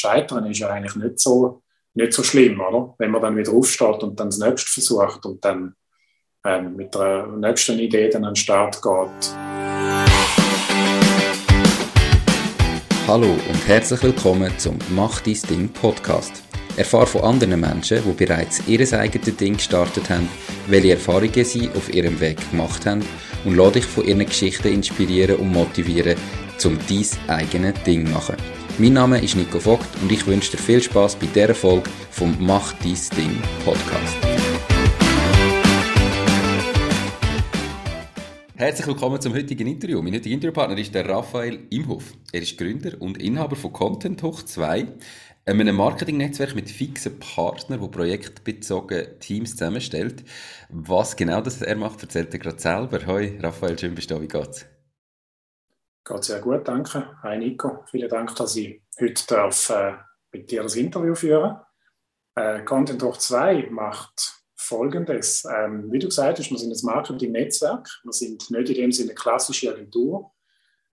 Scheitern ist ja eigentlich nicht so, nicht so schlimm, oder? Wenn man dann wieder aufsteht und dann das nächste versucht und dann ähm, mit der nächsten Idee dann an den Start geht. Hallo und herzlich willkommen zum Mach dein Ding Podcast. Erfahre von anderen Menschen, die bereits ihr eigenes Ding gestartet haben, welche Erfahrungen sie auf ihrem Weg gemacht haben und lade dich von ihren Geschichten inspirieren und motivieren, um dein eigenes Ding zu machen. Mein Name ist Nico Vogt und ich wünsche dir viel Spaß bei dieser Folge vom Mach dein Ding Podcast. Herzlich willkommen zum heutigen Interview. Mein heutiger Interviewpartner ist der Raphael Imhoff. Er ist Gründer und Inhaber von Content Hoch 2, einem Marketingnetzwerk mit fixen Partnern, wo projektbezogen Teams zusammenstellt. Was genau das er macht, erzählt er gerade selber. Hoi, Raphael, schön bist du da. Wie geht's? Geht sehr gut, danke. Hi Nico, vielen Dank, dass ich heute darf, äh, mit dir das Interview führen äh, Content Hoch 2 macht Folgendes. Ähm, wie du gesagt hast, wir sind ein Marketing-Netzwerk. Wir sind nicht in dem Sinne eine klassische Agentur.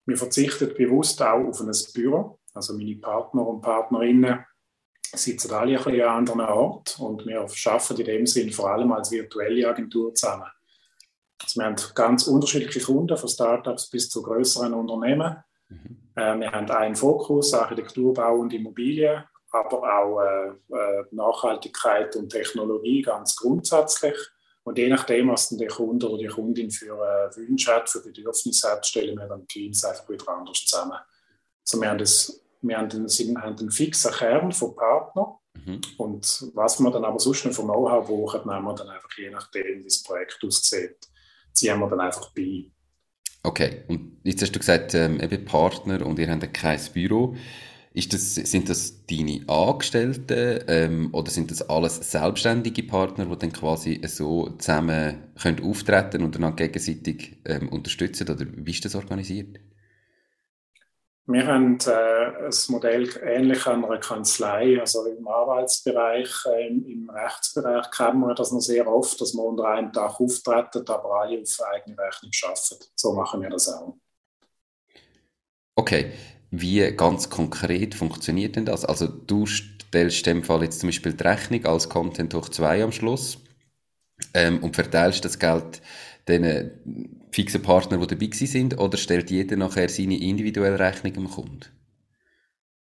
Wir verzichten bewusst auch auf ein Büro. Also meine Partner und Partnerinnen sitzen alle ein bisschen an anderen Ort und wir arbeiten in dem Sinne vor allem als virtuelle Agentur zusammen. Also wir haben ganz unterschiedliche Kunden, von Startups bis zu größeren Unternehmen. Mhm. Äh, wir haben einen Fokus, Architektur, Bau und Immobilien, aber auch äh, äh, Nachhaltigkeit und Technologie ganz grundsätzlich. Und je nachdem, was der Kunde oder die Kundin für äh, Wünsche hat, für Bedürfnisse hat, stellen wir dann Teams einfach wieder anders zusammen. Also wir haben das wir haben einen, haben einen fixen Kern von Partnern. Mhm. Und was wir dann aber sonst noch von Know-how brauchen, nehmen wir dann einfach je nachdem, wie das Projekt aussieht, ziehen wir dann einfach bei. Okay, und jetzt hast du gesagt, ähm, eben Partner und ihr habt kein Büro. Ist das, sind das deine Angestellten ähm, oder sind das alles selbstständige Partner, die dann quasi so zusammen können auftreten und dann gegenseitig ähm, unterstützen? Oder wie ist das organisiert? Wir haben äh, ein Modell ähnlich einer Kanzlei, also im Arbeitsbereich, äh, im Rechtsbereich kennen wir das noch sehr oft, dass wir unter einem Dach auftreten, aber alle auf eigene Rechnung arbeiten. So machen wir das auch. Okay, wie ganz konkret funktioniert denn das? Also du stellst in dem Fall jetzt zum Beispiel die Rechnung als Content hoch 2 am Schluss ähm, und verteilst das Geld den fixen Partner, die dabei sind, oder stellt jeder nachher seine individuelle Rechnung dem Kunden?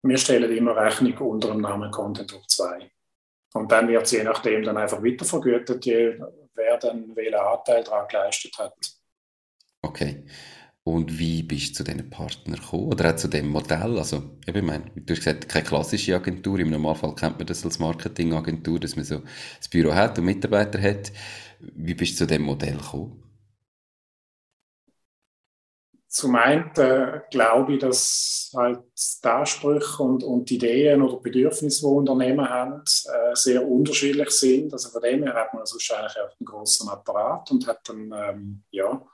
Wir stellen immer Rechnung unter dem Namen Content Hub 2. Und dann wird es je nachdem dann einfach weitervergütet, wer dann welchen Anteil daran geleistet hat. Okay. Und wie bist du zu diesen Partnern gekommen? Oder auch zu dem Modell? Also, ich meine, du hast gesagt, keine klassische Agentur. Im Normalfall kennt man das als Marketingagentur, dass man so das Büro hat und Mitarbeiter hat. Wie bist du zu dem Modell gekommen? Zum einen äh, glaube ich, dass halt die Ansprüche und, und Ideen oder Bedürfnisse, die Unternehmen haben, äh, sehr unterschiedlich sind. Also von dem her hat man wahrscheinlich auch einen großen Apparat und hat dann, ähm, ja,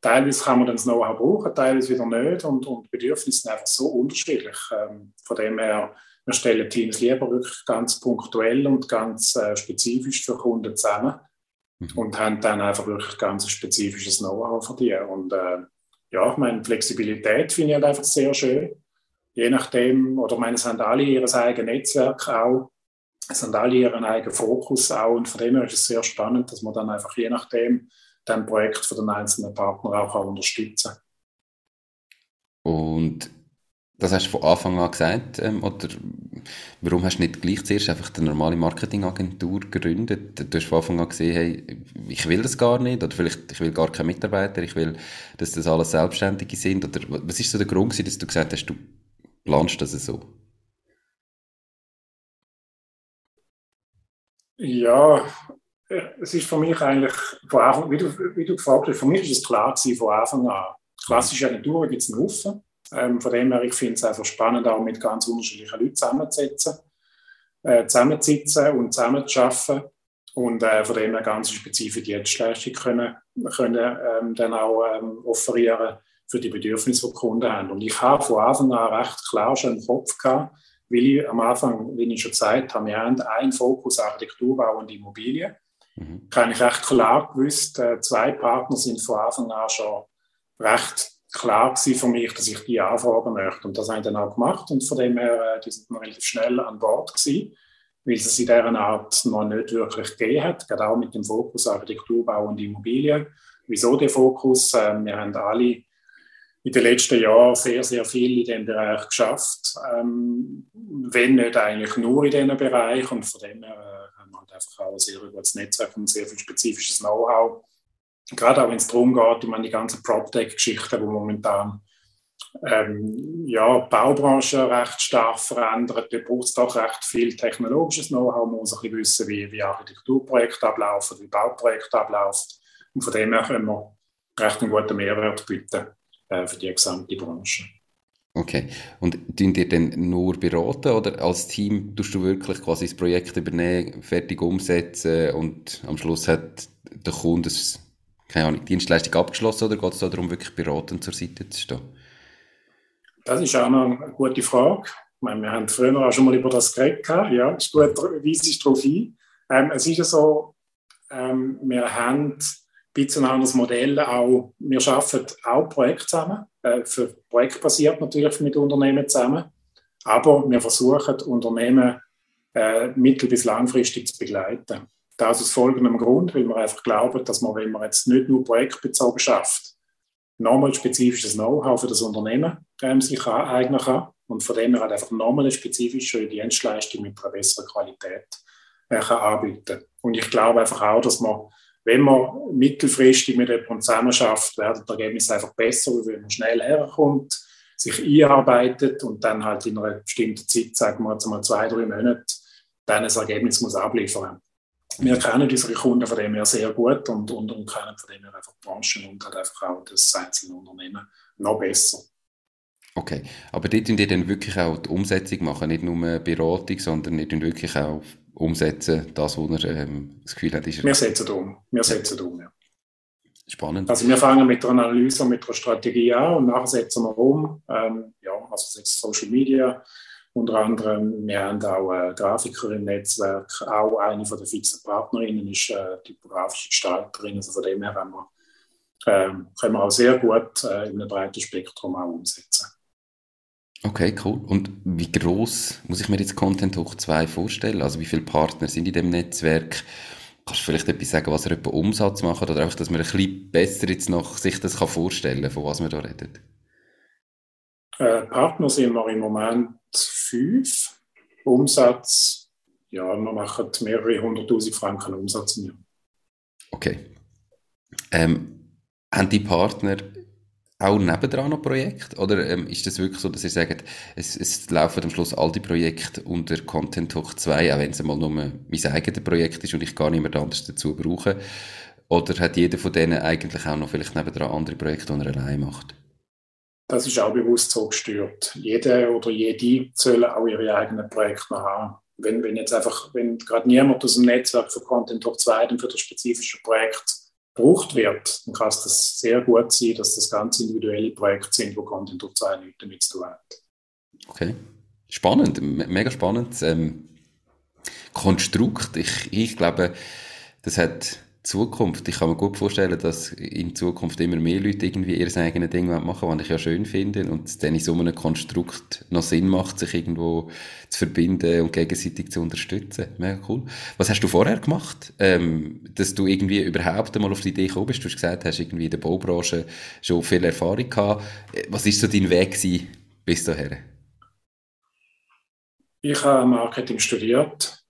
teilweise kann man dann das Know-how brauchen, teilweise wieder nicht und, und Bedürfnisse sind einfach so unterschiedlich. Ähm, von dem her, wir stellen Teams lieber wirklich ganz punktuell und ganz äh, spezifisch für Kunden zusammen mhm. und haben dann einfach wirklich ganz spezifisches Know-how für die. Und, äh, ja, ich meine, Flexibilität finde ich halt einfach sehr schön. Je nachdem, oder meine, es haben alle ihr eigenes Netzwerk auch, es haben alle ihren eigenen Fokus auch und von dem her ist es sehr spannend, dass man dann einfach je nachdem dann Projekt von den einzelnen Partnern auch unterstützen kann. Und das hast du von Anfang an gesagt, ähm, oder warum hast du nicht gleich zuerst einfach eine normale Marketingagentur gegründet? Du hast von Anfang an gesehen, hey, ich will das gar nicht, oder vielleicht, ich will gar keine Mitarbeiter, ich will, dass das alles Selbstständige sind, oder was ist so der Grund dass du gesagt hast, du planst das so? Ja, es ist für mich eigentlich, von Anfang, wie, du, wie du gefragt hast, für mich ist es klar gewesen von Anfang an. Klassische Agenturen gibt es einen Haufen. Ähm, von dem her, ich finde es einfach spannend, auch mit ganz unterschiedlichen Leuten zusammenzusetzen, äh, zusammenzusitzen und zusammenzuarbeiten und äh, von dem her ganz spezifische Dienstleistungen können, können ähm, dann auch ähm, offerieren für die Bedürfnisse, die, die Kunden haben. Und ich habe von Anfang an recht klar schon im Kopf gehabt, weil ich am Anfang, wie ich schon gesagt habe, wir haben einen Fokus Architekturbau und Immobilien. Mhm. Kann ich recht klar gewusst, äh, zwei Partner sind von Anfang an schon recht klar gewesen für mich, dass ich die anfragen möchte. Und das habe ich dann auch gemacht. Und von dem her, äh, die sind relativ schnell an Bord gewesen, weil es in dieser Art noch nicht wirklich gegeben hat, gerade auch mit dem Fokus Architekturbau und Immobilien. Wieso der Fokus? Äh, wir haben alle in den letzten Jahren sehr, sehr viel in diesem Bereich geschafft. Ähm, wenn nicht eigentlich nur in diesem Bereich. Und von dem her äh, haben wir halt einfach auch ein sehr gutes Netzwerk und sehr viel spezifisches Know-how. Gerade auch wenn es darum geht, um die ganzen PropTech-Geschichten, die momentan ähm, ja, die Baubranche recht stark verändert. Da braucht es doch recht viel technologisches Know-how. Man muss ein bisschen wissen, wie, wie Architekturprojekte ablaufen, wie Bauprojekte ablaufen. Und von dem her können wir recht einen guten Mehrwert bieten äh, für die gesamte Branche. Okay. Und tun ihr denn nur beraten oder als Team tust du wirklich quasi das Projekt übernehmen, fertig umsetzen und am Schluss hat der Kunde das, keine Ahnung, Dienstleistung abgeschlossen oder geht es darum, wirklich beratend zur Seite zu stehen? Das ist auch noch eine gute Frage. Ich meine, wir haben früher auch schon mal über das geredet. Ja, ist gut, weise ich darauf ein. Ähm, es ist ja so, ähm, wir haben bisschen ein anderes Modell auch. Wir arbeiten auch Projekte zusammen, äh, für projektbasiert natürlich mit Unternehmen zusammen, aber wir versuchen, Unternehmen äh, mittel- bis langfristig zu begleiten. Das aus folgendem Grund, weil wir einfach glauben, dass man, wenn man jetzt nicht nur projektbezogen schafft, nochmal spezifisches Know-how für das Unternehmen ähm, sich aneignen kann und von dem her halt einfach nochmal eine spezifische Dienstleistung mit einer besseren Qualität äh, kann anbieten. Und ich glaube einfach auch, dass man wenn man mittelfristig mit jemandem zusammenarbeitet, werden die Ergebnisse einfach besser, weil man schnell herkommt, sich einarbeitet und dann halt in einer bestimmten Zeit, sagen wir jetzt mal zwei, drei Monate, dann ein Ergebnis muss abliefern. Wir kennen unsere Kunden von dem her sehr gut und, und, und kennen von dem her einfach die Branchen und halt einfach auch das einzelne Unternehmen noch besser. Okay, aber dort tun ihr dann wirklich auch die Umsetzung machen, nicht nur Beratung, sondern ihr wirklich auch umsetzen, das, was er ähm, das Gefühl hat, ist Wir setzen um. Wir setzen um, ja. Spannend. Also wir fangen mit einer Analyse und mit einer Strategie an und nachher setzen wir um. Ähm, ja, also Social Media unter anderem. Wir haben auch eine Grafikerin im Netzwerk, auch eine von der fixen Partnerinnen ist äh, typografische Gestalterin. Also von dem her haben wir, äh, können wir auch sehr gut äh, in einem breiten Spektrum auch umsetzen. Okay, cool. Und wie groß muss ich mir jetzt Content Hoch 2 vorstellen? Also wie viele Partner sind in dem Netzwerk? Kannst du vielleicht etwas sagen, was er etwa Umsatz macht oder einfach, dass man ein bisschen besser jetzt noch sich das kann von was wir da reden? Äh, Partner sind wir im Moment fünf. Umsatz, ja, wir machen mehrere hunderttausend Franken Umsatz im Jahr. Okay. Ähm, haben die Partner auch nebendran noch Projekte? Oder ähm, ist das wirklich so, dass ihr sagt, es, es laufen am Schluss all die Projekte unter Content Hoch 2, auch wenn es mal nur mein eigenes Projekt ist und ich gar niemand anderes dazu brauche? Oder hat jeder von denen eigentlich auch noch vielleicht nebendran andere Projekte, die er allein macht? Das ist auch bewusst so gesteuert. Jeder oder jede sollen auch ihre eigenen Projekte haben. Wenn, wenn jetzt einfach, wenn gerade niemand aus dem Netzwerk für Content 2 dann für das spezifische Projekt gebraucht wird, dann kann es das sehr gut sein, dass das ganz individuelle Projekte sind, wo Content durch zwei Leute damit zu tun hat. Okay. Spannend, mega spannend. Ähm, Konstrukt, ich, ich glaube, das hat Zukunft. Ich kann mir gut vorstellen, dass in Zukunft immer mehr Leute irgendwie ihr eigenes Ding machen, was ich ja schön finde und es dann in so einem Konstrukt noch Sinn macht, sich irgendwo zu verbinden und gegenseitig zu unterstützen. Mega cool. Was hast du vorher gemacht, ähm, dass du irgendwie überhaupt einmal auf die Idee gekommen bist? Du hast gesagt, hast irgendwie in der Baubranche schon viel Erfahrung gehabt. Was ist so dein Weg bis dahin? Ich habe Marketing studiert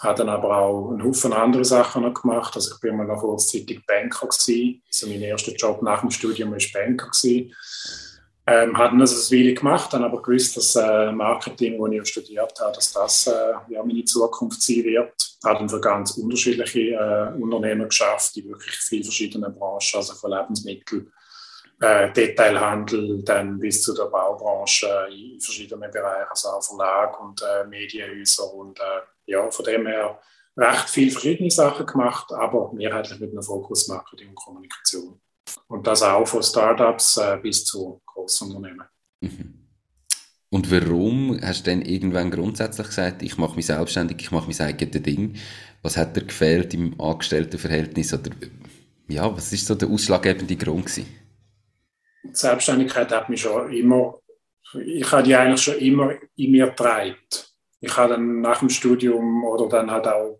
habe dann aber auch einen Haufen andere Sachen noch gemacht. Also ich bin mal noch kurzzeitig Banker gewesen. Also mein erster Job nach dem Studium war Banker gewesen. Ähm, habe das eine Weile gemacht, dann aber gewusst, dass äh, Marketing, das ich studiert habe, dass das äh, ja, meine Zukunft sein wird. Habe dann für ganz unterschiedliche äh, Unternehmen geschafft, die wirklich viele verschiedene Branchen, also von Lebensmitteln, äh, Detailhandel, dann bis zu der Baubranche in verschiedenen Bereichen, also auch Verlag und äh, Medienhäuser und äh, ja, von dem her recht viele verschiedene Sachen gemacht, aber mehrheitlich mit einem Fokus Marketing und Kommunikation. Und das auch von Startups äh, bis zu großen Unternehmen. Mhm. Und warum hast du denn irgendwann grundsätzlich gesagt, ich mache mich selbstständig, ich mache mein eigenes Ding? Was hat dir gefehlt im Angestelltenverhältnis? Oder ja, was ist so der ausschlaggebende Grund gewesen? Die Selbstständigkeit hat mich schon immer, ich habe die eigentlich schon immer in mir getragen. Ich habe dann nach dem Studium oder dann halt auch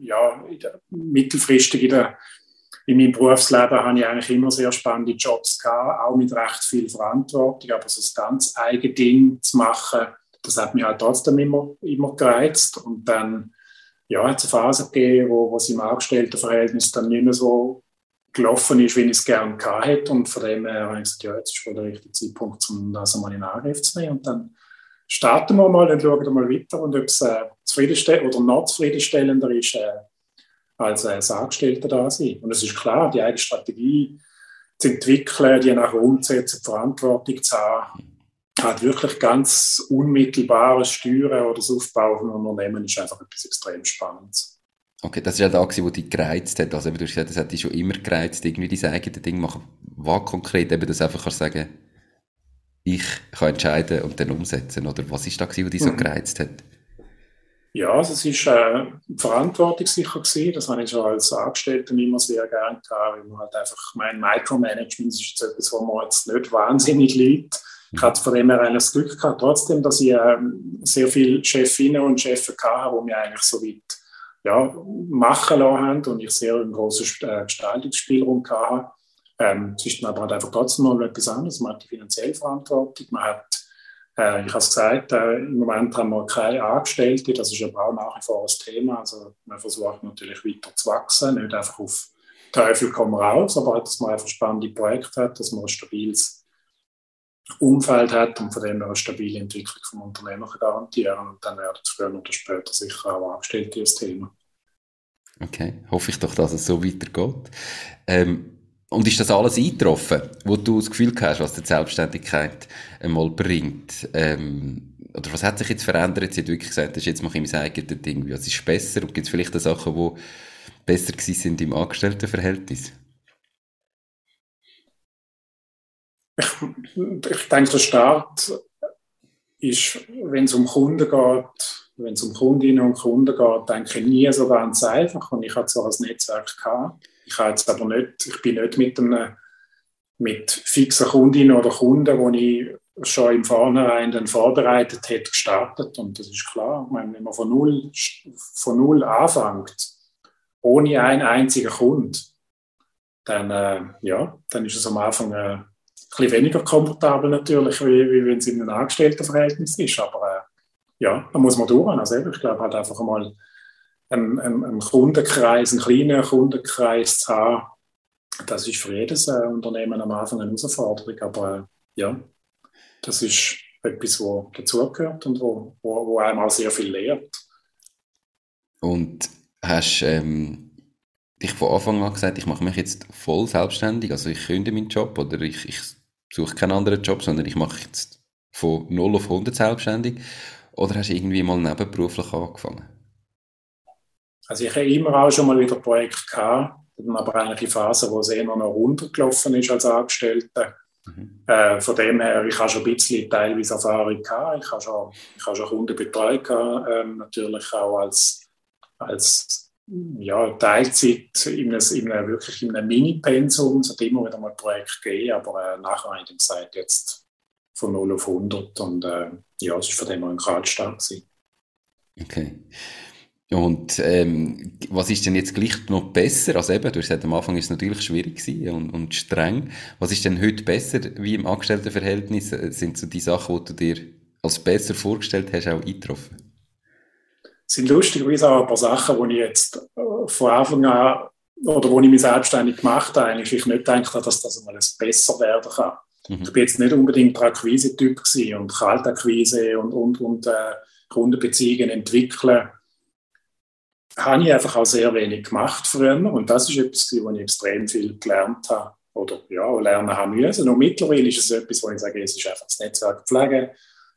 ja, mittelfristig in, der, in meinem Berufsleben habe ich eigentlich immer sehr spannende Jobs gehabt, auch mit recht viel Verantwortung, aber so das ganz eigene Ding zu machen, das hat mich halt trotzdem immer, immer gereizt. Und dann ja, hat es eine Phase gegeben, wo, wo es im Angestelltenverhältnis dann nicht mehr so gelaufen ist, wie ich es gerne gehabt hätte. Und von dem her habe ich gesagt, ja, jetzt ist wohl der richtige Zeitpunkt, um das einmal in Angriff zu nehmen. Und dann starten wir mal und schauen mal weiter und ob es äh, zufriedenstellend oder noch zufriedenstellender ist, äh, als äh, als Angestellter da sein. Und es ist klar, die eigene Strategie zu entwickeln, die nachher umzusetzen, die Verantwortung zu haben, hat wirklich ganz unmittelbares Steuern oder das Aufbauen von Unternehmen ist einfach etwas extrem Spannendes. Okay, das war ja da, wo dich gereizt hat. Also, du hast gesagt, das hat dich schon immer gereizt, irgendwie dein eigenes Ding machen. Was konkret eben das einfach kannst sagen, ich kann entscheiden und dann umsetzen? Oder was ist da, was dich so mhm. gereizt hat? Ja, also es ist äh, verantwortungssicher gewesen. Das habe ich schon als Angestellter immer sehr gerne gehabt, weil man halt einfach, mein Micromanagement ist jetzt etwas, wo man jetzt nicht wahnsinnig liegt. Ich hatte von dem her eigentlich das Glück gehabt, trotzdem, dass ich ähm, sehr viele Chefinnen und Chefs hatte, die mich eigentlich so weit ja, machen lassen haben und ich sehr einen großen äh, Gestaltungsspielraum hatte. Ähm, dann aber halt einfach trotzdem noch etwas anderes. Man hat die finanzielle Verantwortung, man hat, äh, ich habe es gesagt, äh, im Moment haben wir keine Angestellte, das ist aber auch nach wie vor ein Thema. Also man versucht natürlich weiter zu wachsen, nicht einfach auf Teufel komm raus, aber dass man einfach spannende Projekte hat, dass man ein stabiles Umfeld hat und von dem eine stabile Entwicklung vom Unternehmen garantieren Und dann werden früher oder später sicher auch Angestellte das Thema. Okay, hoffe ich doch, dass es so weitergeht. Ähm, und ist das alles eingetroffen, wo du das Gefühl hast, was die Selbstständigkeit einmal bringt? Ähm, oder was hat sich jetzt verändert, seit du wirklich gesagt hast, jetzt mache ich mein eigenes Ding? Was ist besser? Und gibt es vielleicht Sachen, die besser sind im Angestelltenverhältnis? Ich, ich denke, der Start ist, wenn es um Kunden geht, wenn es um Kundinnen und Kunden geht, denke ich nie so ganz einfach. Und ich hatte so ein Netzwerk gehabt. Ich jetzt aber nicht, ich bin nicht mit einem mit fixen Kundinnen oder Kunden, die ich schon im Vornherein dann vorbereitet hätte, gestartet. Und das ist klar. Meine, wenn man von null, von null anfängt, ohne einen einzigen Kunden, dann, äh, ja, dann ist es am Anfang äh, bisschen weniger komfortabel natürlich, wie, wie wenn es in einem Angestelltenverhältnis ist. Aber äh, ja, da muss man durch. Also ich glaube halt einfach mal einen, einen, einen Kundenkreis, einen kleinen Kundenkreis zu haben, das ist für jedes äh, Unternehmen am Anfang eine Herausforderung. Aber äh, ja, das ist etwas, was dazugehört und wo, wo, wo einem auch sehr viel lehrt. Und hast ähm, dich von Anfang an gesagt, ich mache mich jetzt voll selbstständig, also ich kündige meinen Job oder ich, ich suche keinen anderen Job, sondern ich mache jetzt von 0 auf 100 selbstständig? Oder hast du irgendwie mal nebenberuflich angefangen? Also ich habe immer auch schon mal wieder Projekte gehabt, aber eigentlich die Phase, wo es eher noch runtergelaufen ist als Angestellter. Mhm. Äh, von dem her, ich habe schon ein bisschen teilweise Erfahrung gehabt. Ich habe schon, ich habe schon Kunden betreut, gehabt, ähm, natürlich auch als, als ja, Teilzeit in einem, in einem, wirklich in einem Mini-Pensum. Es hat immer wieder mal ein Projekt gegeben, aber äh, nachher habe ich gesagt, jetzt von 0 auf 100 und äh, ja, es war von dem ein Kaltstart. Okay. Und ähm, was ist denn jetzt gleich noch besser? Also eben, du hast gesagt, am Anfang ist es natürlich schwierig und, und streng. Was ist denn heute besser wie im Angestelltenverhältnis? Sind so die Sachen, die du dir als besser vorgestellt hast, auch eingetroffen? sind lustigerweise auch ein paar Sachen, die ich jetzt äh, von Anfang an oder wo ich mich selbstständig gemacht habe, eigentlich nicht gedacht habe, dass das einmal besser werden kann. Mhm. Ich bin jetzt nicht unbedingt der Akquise-Typ und Kaltakquise und, und, und äh, Kundenbeziehungen entwickeln. Habe ich einfach auch sehr wenig gemacht früher und das ist etwas, wo ich extrem viel gelernt habe oder ja, lernen haben müssen. Und mittlerweile ist es etwas, wo ich sage, es ist einfach das Netzwerk pflegen,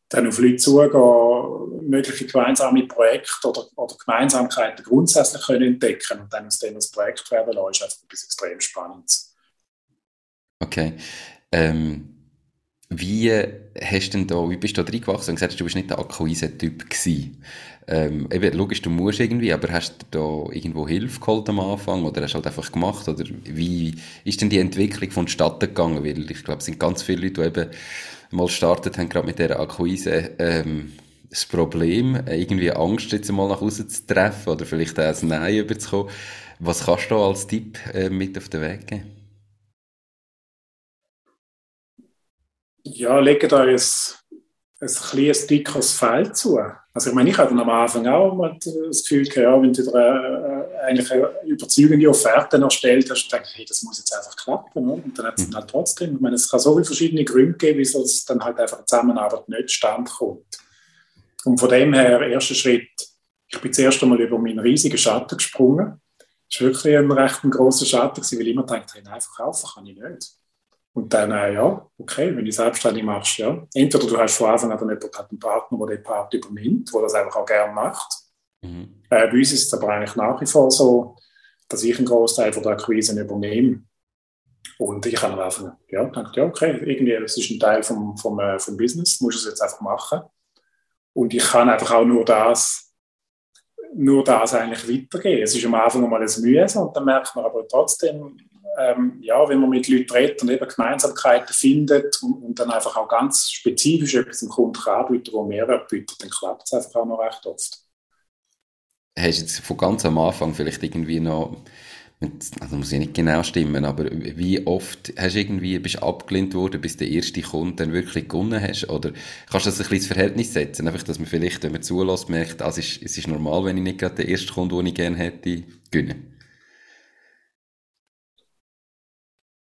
dann auf Leute zugehen, mögliche gemeinsame Projekte oder, oder Gemeinsamkeiten grundsätzlich können entdecken und dann aus dem das Projekt werden lassen, ist einfach etwas extrem Spannendes. Okay. Ähm, Wie hast denn da, wie bist du da reingewachsen und gesagt, du bist nicht der Akquise-Typ gewesen? Ähm, eben, logisch, du musst irgendwie, aber hast du da irgendwo Hilfe geholt am Anfang oder hast du halt einfach gemacht? Oder wie ist denn die Entwicklung vonstatten gegangen? Weil ich glaube, es sind ganz viele Leute, die eben mal gestartet haben, gerade mit dieser Akquise, ähm, das Problem, irgendwie Angst jetzt mal nach Hause zu treffen oder vielleicht auch ein Nein überzukommen. Was kannst du als Tipp äh, mit auf den Weg geben? Ja, lege da jetzt ein kleines dickeres Feld zu. Also ich meine, ich hatte am Anfang auch mal das Gefühl, ja, wenn du dir äh, eigentlich eine überzeugende Offerte erstellt hast, denkst hey, das muss jetzt einfach klappen. Und dann hat es dann halt trotzdem, ich meine, es kann so viele verschiedene Gründe geben, wieso es dann halt einfach Zusammenarbeit nicht stand kommt. Und von dem her, erster Schritt, ich bin zuerst einmal über meinen riesigen Schatten gesprungen. Das war wirklich ein recht grosser Schatten, weil ich immer dachte, hey, nein, verkaufen kann ich nicht. Und dann, äh, ja, okay, wenn du selbstständig machst, ja. Entweder du hast von Anfang an jemanden, einen Partner, der den Part übernimmt, der das einfach auch gerne macht. Mhm. Äh, bei uns ist es aber eigentlich nach wie vor so, dass ich einen Großteil von der Akquise übernehme. Und ich habe am Anfang ja, gedacht, ja, okay, irgendwie, das ist ein Teil vom, vom, äh, vom Business, musst du es jetzt einfach machen. Und ich kann einfach auch nur das, nur das eigentlich weitergeben. Es ist am Anfang mal ein Mühe und dann merkt man aber trotzdem, ähm, ja, wenn man mit Leuten redet und eben Gemeinsamkeiten findet und, und dann einfach auch ganz spezifisch etwas dem Kunden anbieten, wo Mehrwert bietet, dann klappt es einfach auch noch recht oft. Hast du jetzt von ganz am Anfang vielleicht irgendwie noch also muss ja nicht genau stimmen, aber wie oft hast du irgendwie, bist abgelehnt worden, bis der erste Kunde dann wirklich gewonnen hast? Oder kannst du das ein bisschen ins Verhältnis setzen? Einfach, dass man vielleicht, wenn man zulässt, merkt, ah, es, ist, es ist normal, wenn ich nicht gerade den ersten Kunden, den ich gerne hätte, gewinne.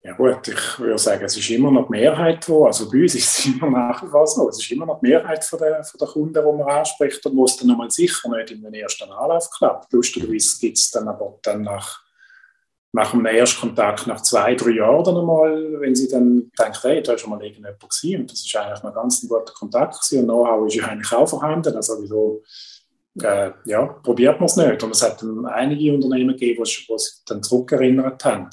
Ja gut, ich würde sagen, es ist immer noch die Mehrheit, wo, also bei uns ist es immer nach wie vor so, es ist immer noch die Mehrheit von der, von der Kunden, die man anspricht und wo es dann nochmal sicher nicht in den ersten Anlauf klappt. Lustigerweise gibt es dann aber dann nach nach einem Erstkontakt, nach zwei, drei Jahren dann einmal, wenn sie dann denkt, hey, da ist schon mal irgendjemand gewesen und das ist eigentlich noch ganz ein guter Kontakt gewesen und Know-how ist ja eigentlich auch vorhanden, also wieso, äh, ja, probiert man es nicht. Und es hat dann einige Unternehmen gegeben, die sich dann zurückerinnert haben.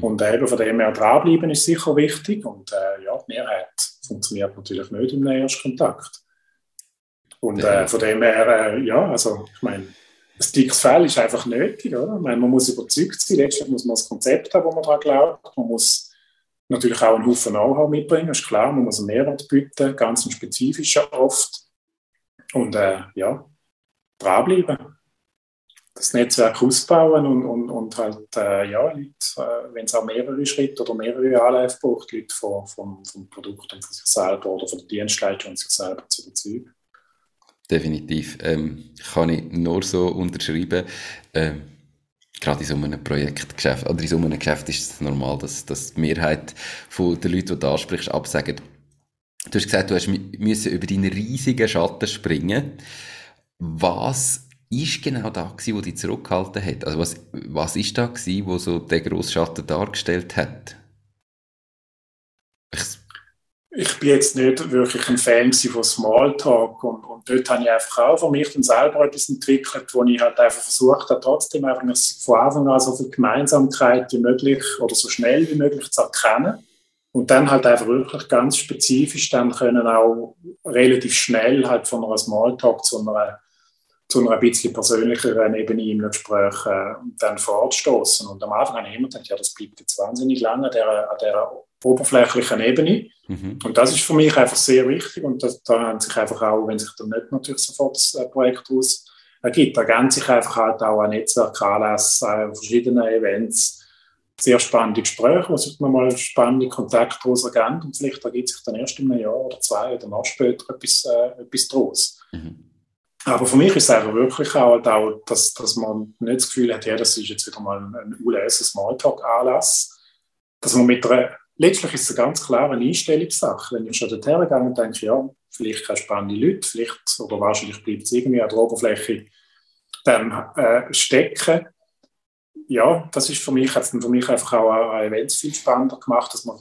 Und eben von dem her dranbleiben ist sicher wichtig und äh, ja, die Mehrheit funktioniert natürlich nicht im Erstkontakt. Und äh, von dem her, äh, ja, also ich meine, ein dickes Fell ist einfach nötig. Oder? Meine, man muss überzeugt sein. Letztlich muss man das Konzept haben, wo man daran glaubt. Man muss natürlich auch einen Haufen Know-how mitbringen, ist klar. Man muss einen Mehrwert bieten, ganz einen spezifischen oft. Und äh, ja, dranbleiben. Das Netzwerk ausbauen und, und, und halt, äh, ja, Leute, äh, wenn es auch mehrere Schritte oder mehrere Anläufe braucht, Leute vom, vom, vom Produkt und von sich selber oder von der Dienstleistung sich selber zu überzeugen definitiv. Ähm, kann ich nur so unterschreiben. Ähm, gerade in so einem Projektgeschäft, oder in so einem Geschäft ist es normal, dass, dass die Mehrheit von den Leuten, die du ansprichst, absagen. Du hast gesagt, du hast müssen über deinen riesigen Schatten springen. Was ist genau da gewesen, wo dich zurückgehalten hat? Also was, was ist da gewesen, wo so der grosse Schatten dargestellt hat? Ich ich bin jetzt nicht wirklich ein Fan von Smalltalk und, und dort habe ich einfach auch von mich dann selber etwas entwickelt, wo ich halt einfach versucht habe, trotzdem einfach von Anfang an so viel Gemeinsamkeit wie möglich oder so schnell wie möglich zu erkennen und dann halt einfach wirklich ganz spezifisch dann können auch relativ schnell halt von einer Smalltalk zu einer zu einer ein bisschen persönlicheren Ebene im Gespräch äh, dann fortstoßen. Und am Anfang habe ich immer gedacht, ja, das bleibt jetzt wahnsinnig lange an dieser, an dieser oberflächlichen Ebene. Mhm. Und das ist für mich einfach sehr wichtig und das, da haben sich einfach auch, wenn sich dann nicht natürlich sofort das äh, Projekt aus ergibt, ergänzt sich einfach halt auch ein Netzwerk, Anlässe, äh, verschiedene Events, sehr spannende Gespräche, wo sich nochmal spannende Kontakte daraus ergeben und vielleicht ergibt sich dann erst in einem Jahr oder zwei oder noch später etwas, äh, etwas daraus. Mhm. Aber für mich ist es einfach wirklich auch, halt auch dass, dass man nicht das Gefühl hat, ja, das ist jetzt wieder mal ein, ein ULS, Smalltalk-Anlass, dass man mit einer letztlich ist es eine ganz klare Einstellungssache. Wenn ich schon dorthin gehe und denke, ja, vielleicht keine spannende Leute, vielleicht oder wahrscheinlich bleibt es irgendwie an der Oberfläche dann äh, stecken. Ja, das ist für mich, hat für mich einfach auch ein Events viel spannender gemacht, dass man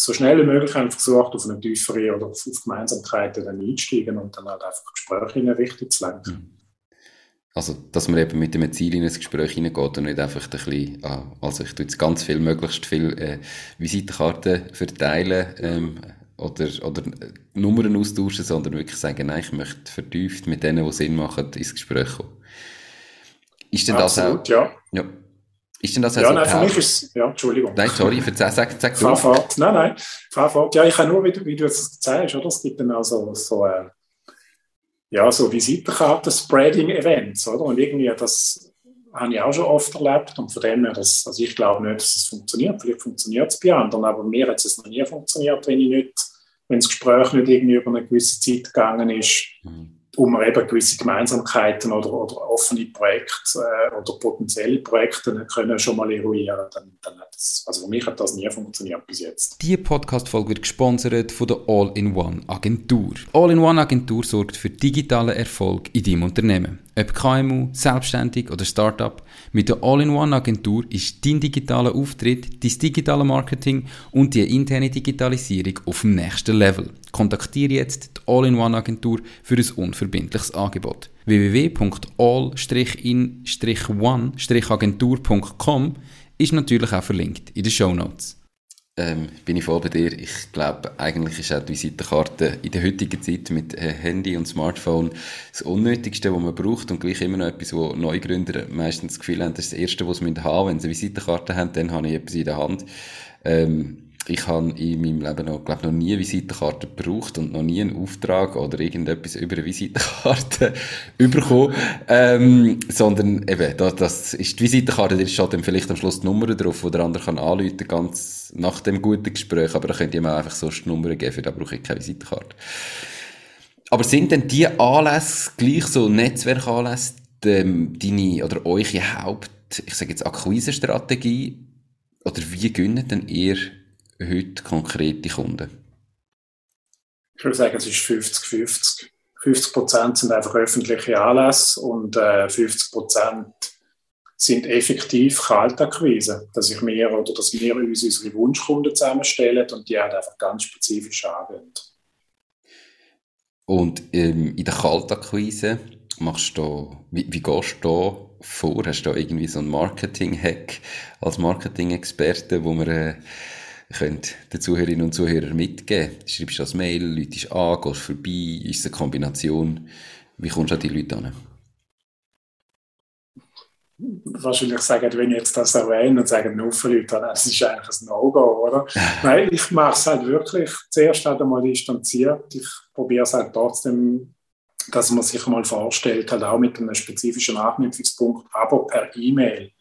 so schnell wie möglich versucht, auf eine tiefere oder auf Gemeinsamkeiten dann einzusteigen und dann halt einfach Gespräche in eine Richtung zu lenken. Mhm. Also, dass man eben mit dem Ziel in ein Gespräch hineingeht und nicht einfach ein bisschen, ah, also ich tue jetzt ganz viel, möglichst viel äh, Visitenkarten verteilen, ähm, oder, oder Nummern austauschen, sondern wirklich sagen, nein, ich möchte vertieft mit denen, die Sinn machen, ins Gespräch kommen. Ist denn Absolut, das auch? Ja. ja. Ist denn das ja, nein, für mich ist es, ja, Entschuldigung. Nein, sorry, sag, sag, sag Fahr fort. Nein, nein, fahr fort. Ja, ich kann nur, wie du, wie du es sagst, oder? Es gibt dann auch so, so äh, ja, so Visitenkarten-Spreading-Events, oder? Und irgendwie, das habe ich auch schon oft erlebt und von dem her, das, also ich glaube nicht, dass es funktioniert. Vielleicht funktioniert es bei anderen, aber mir hat es noch nie funktioniert, wenn ich nicht, wenn das Gespräch nicht irgendwie über eine gewisse Zeit gegangen ist. Mhm um eben gewisse Gemeinsamkeiten oder, oder offene Projekte äh, oder potenzielle Projekte können schon mal eruieren, dann, dann hat das, also für mich hat das nie funktioniert bis jetzt. Diese Podcast-Folge wird gesponsert von der All-in-One-Agentur. All-in-One-Agentur sorgt für digitalen Erfolg in deinem Unternehmen. Ob KMU, selbstständig oder Startup, mit der All-in-One-Agentur ist dein digitaler Auftritt, dein digitale Marketing und die interne Digitalisierung auf dem nächsten Level. Kontaktiere jetzt die All-in-One-Agentur für ein unverbindliches Angebot. www.all-one-agentur.com ist natürlich auch verlinkt in den Show Notes ähm, bin ich voll bei dir. Ich glaube, eigentlich ist auch die Visitenkarte in der heutigen Zeit mit äh, Handy und Smartphone das Unnötigste, was man braucht und gleich immer noch etwas, wo Neugründer meistens das Gefühl haben, das ist das Erste, was sie haben Wenn sie eine Visitenkarte haben, dann habe ich etwas in der Hand. Ähm, ich habe in meinem Leben noch, glaube noch nie eine Visitenkarte gebraucht und noch nie einen Auftrag oder irgendetwas über eine Visitenkarte bekommen, ähm, sondern eben, das, das ist die Visitenkarte, da steht dann vielleicht am Schluss die Nummer drauf, wo der andere kann anrufen, ganz nach dem guten Gespräch, aber da könnt ihr mir einfach so die Nummer geben, für da brauche ich keine Visitenkarte. Aber sind denn die Anlässe gleich so Netzwerkanlässe deine oder eure Haupt, ich sage jetzt Akquisestrategie? Oder wie gönnt denn ihr heute konkrete Kunden? Ich würde sagen, es ist 50-50. 50 Prozent sind einfach öffentliche Anlässe und äh, 50 Prozent sind effektiv Kaltakquise, dass ich mir oder dass wir uns unsere Wunschkunden zusammenstellen und die halt einfach ganz spezifisch angehen. Und ähm, in der Kaltakquise machst du, wie, wie gehst du da vor? Hast du da irgendwie so einen Marketing-Hack als Marketing-Experte, wo man äh, könnt den Zuhörerinnen und Zuhörern mitgeben? Schreibst du das Mail, läutest an, gehst vorbei, ist es eine Kombination? Wie kommst du an die Leute an? Wahrscheinlich sagen, wenn ich jetzt das erwähne und sagen nur für Leute, das ist eigentlich ein No-Go, oder? Nein, ich mache es halt wirklich zuerst halt einmal distanziert. Ich probiere es halt trotzdem, dass man sich mal vorstellt, halt auch mit einem spezifischen Anknüpfungspunkt, aber per E-Mail.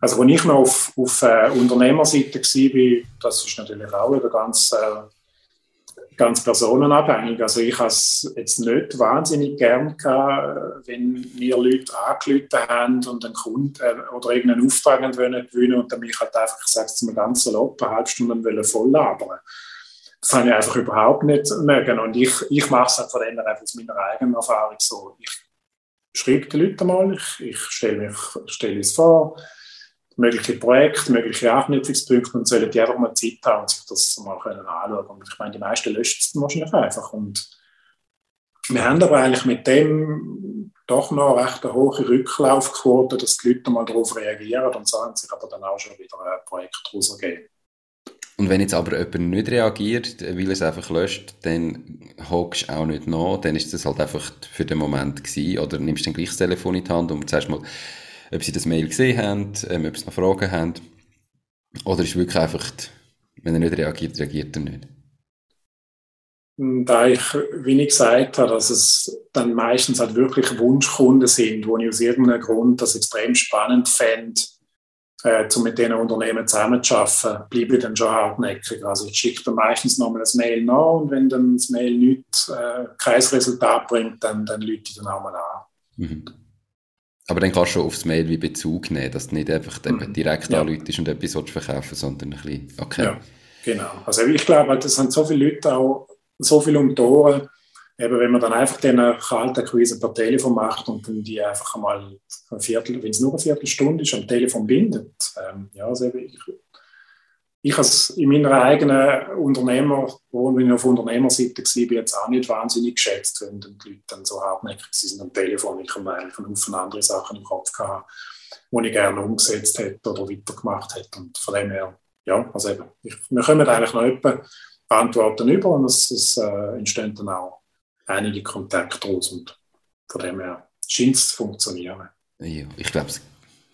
Also, als ich noch auf, auf äh, Unternehmerseite war, das ist natürlich auch wieder ganz, äh, ganz personenabhängig. Also, ich habe es jetzt nicht wahnsinnig gern gehabt, wenn mir Leute angerufen haben und einen Kunden äh, oder irgendeinen Auftrag wollen gewinnen und dann mich halt einfach, ich sage es mal ganz salopp, eine halbe Stunde wollen voll labern. Das habe ich einfach überhaupt nicht mögen. Und ich, ich mache es halt von dem einfach aus meiner eigenen Erfahrung so. Ich schreibe die Leute mal, ich, ich stelle mich stelle es vor, mögliche Projekte, mögliche Anknüpfungspunkte und sollen die einfach mal Zeit haben und sich das mal können anschauen Und ich meine, die meisten löschen es wahrscheinlich einfach. Und wir haben aber eigentlich mit dem doch noch recht eine hohe Rücklaufquote, dass die Leute mal darauf reagieren und sagen sich aber dann auch schon wieder ein Projekt daraus. Und wenn jetzt aber jemand nicht reagiert, weil er es einfach löscht, dann hockst du auch nicht nach, dann ist das halt einfach für den Moment gewesen. Oder nimmst du dann gleich das Telefon in die Hand und sagst mal, ob sie das Mail gesehen haben, ähm, ob sie noch Fragen haben. Oder ist wirklich einfach, wenn er nicht reagiert, reagiert er nicht? Da ich, wie ich gesagt habe, dass es dann meistens halt wirklich Wunschkunden sind, wo ich aus irgendeinem Grund das extrem spannend fände, äh, um mit diesen Unternehmen zusammenzuarbeiten, bleibe ich dann schon hartnäckig. Also ich schicke dann meistens nochmal ein Mail nach und wenn dann das Mail nicht, äh, kein Resultat bringt, dann, dann lüte ich dann auch mal an. Mhm. Aber dann kannst du aufs Mail wie Bezug nehmen, dass du nicht einfach mhm. direkt ja. anläutest und etwas verkaufen sondern ein bisschen, okay. Ja, genau. Also ich glaube, das sind so viele Leute auch, so viele um die Ohren, eben wenn man dann einfach den kalten Quise per Telefon macht und dann die einfach einmal ein Viertel, wenn es nur eine Viertelstunde ist, am Telefon bindet. Ähm, ja, also ich, ich als in meiner eigenen Unternehmer, wenn ich auf Unternehmerseite war, jetzt auch nicht wahnsinnig geschätzt, wenn die Leute dann so hartnäckig sind am Telefon. Ich habe eigentlich einen Haufen andere Sachen im Kopf gehabt, die ich gerne umgesetzt hätte oder weitergemacht hätte. Und von dem her, ja, also eben, ich, wir kommen eigentlich noch etwa Antworten über und es, es äh, entstehen dann auch einige Kontakte daraus und von dem her scheint es zu funktionieren. Ja, ich glaube, es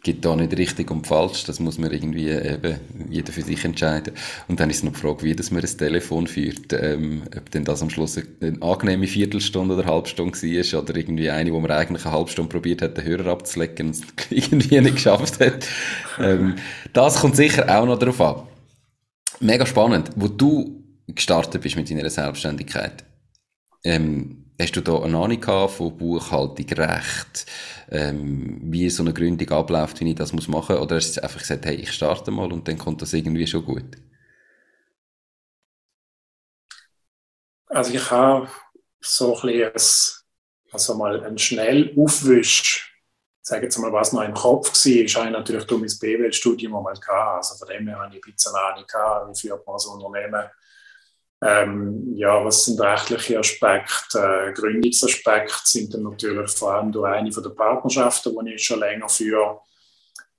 gibt da nicht richtig und falsch, das muss man irgendwie eben jeder für sich entscheiden. Und dann ist noch die Frage, wie dass man ein Telefon führt, ähm, ob denn das am Schluss eine angenehme Viertelstunde oder Halbstunde war oder irgendwie eine, wo man eigentlich eine halbe Stunde probiert hat, den Hörer abzulecken und es irgendwie nicht geschafft hat. ähm, das kommt sicher auch noch darauf an. Mega spannend. Wo du gestartet bist mit deiner Selbstständigkeit, ähm, hast du da eine Ahnung von Buchhaltung, Recht, ähm, wie so eine Gründung abläuft, wie ich das machen muss? Oder hast du einfach gesagt, hey, ich starte mal und dann kommt das irgendwie schon gut? Also ich habe so ein bisschen also mal einen Schnellaufwisch, sage jetzt mal, was noch im Kopf war, ist natürlich durch mein BWL-Studium mal gehabt. Also von dem her habe ich ein bisschen Ahnung gehabt, wie führt man so ein Unternehmen ähm, ja, was sind rechtliche Aspekte? Äh, Gründungsaspekte sind dann natürlich vor allem durch eine von der Partnerschaften, die ich schon länger führe.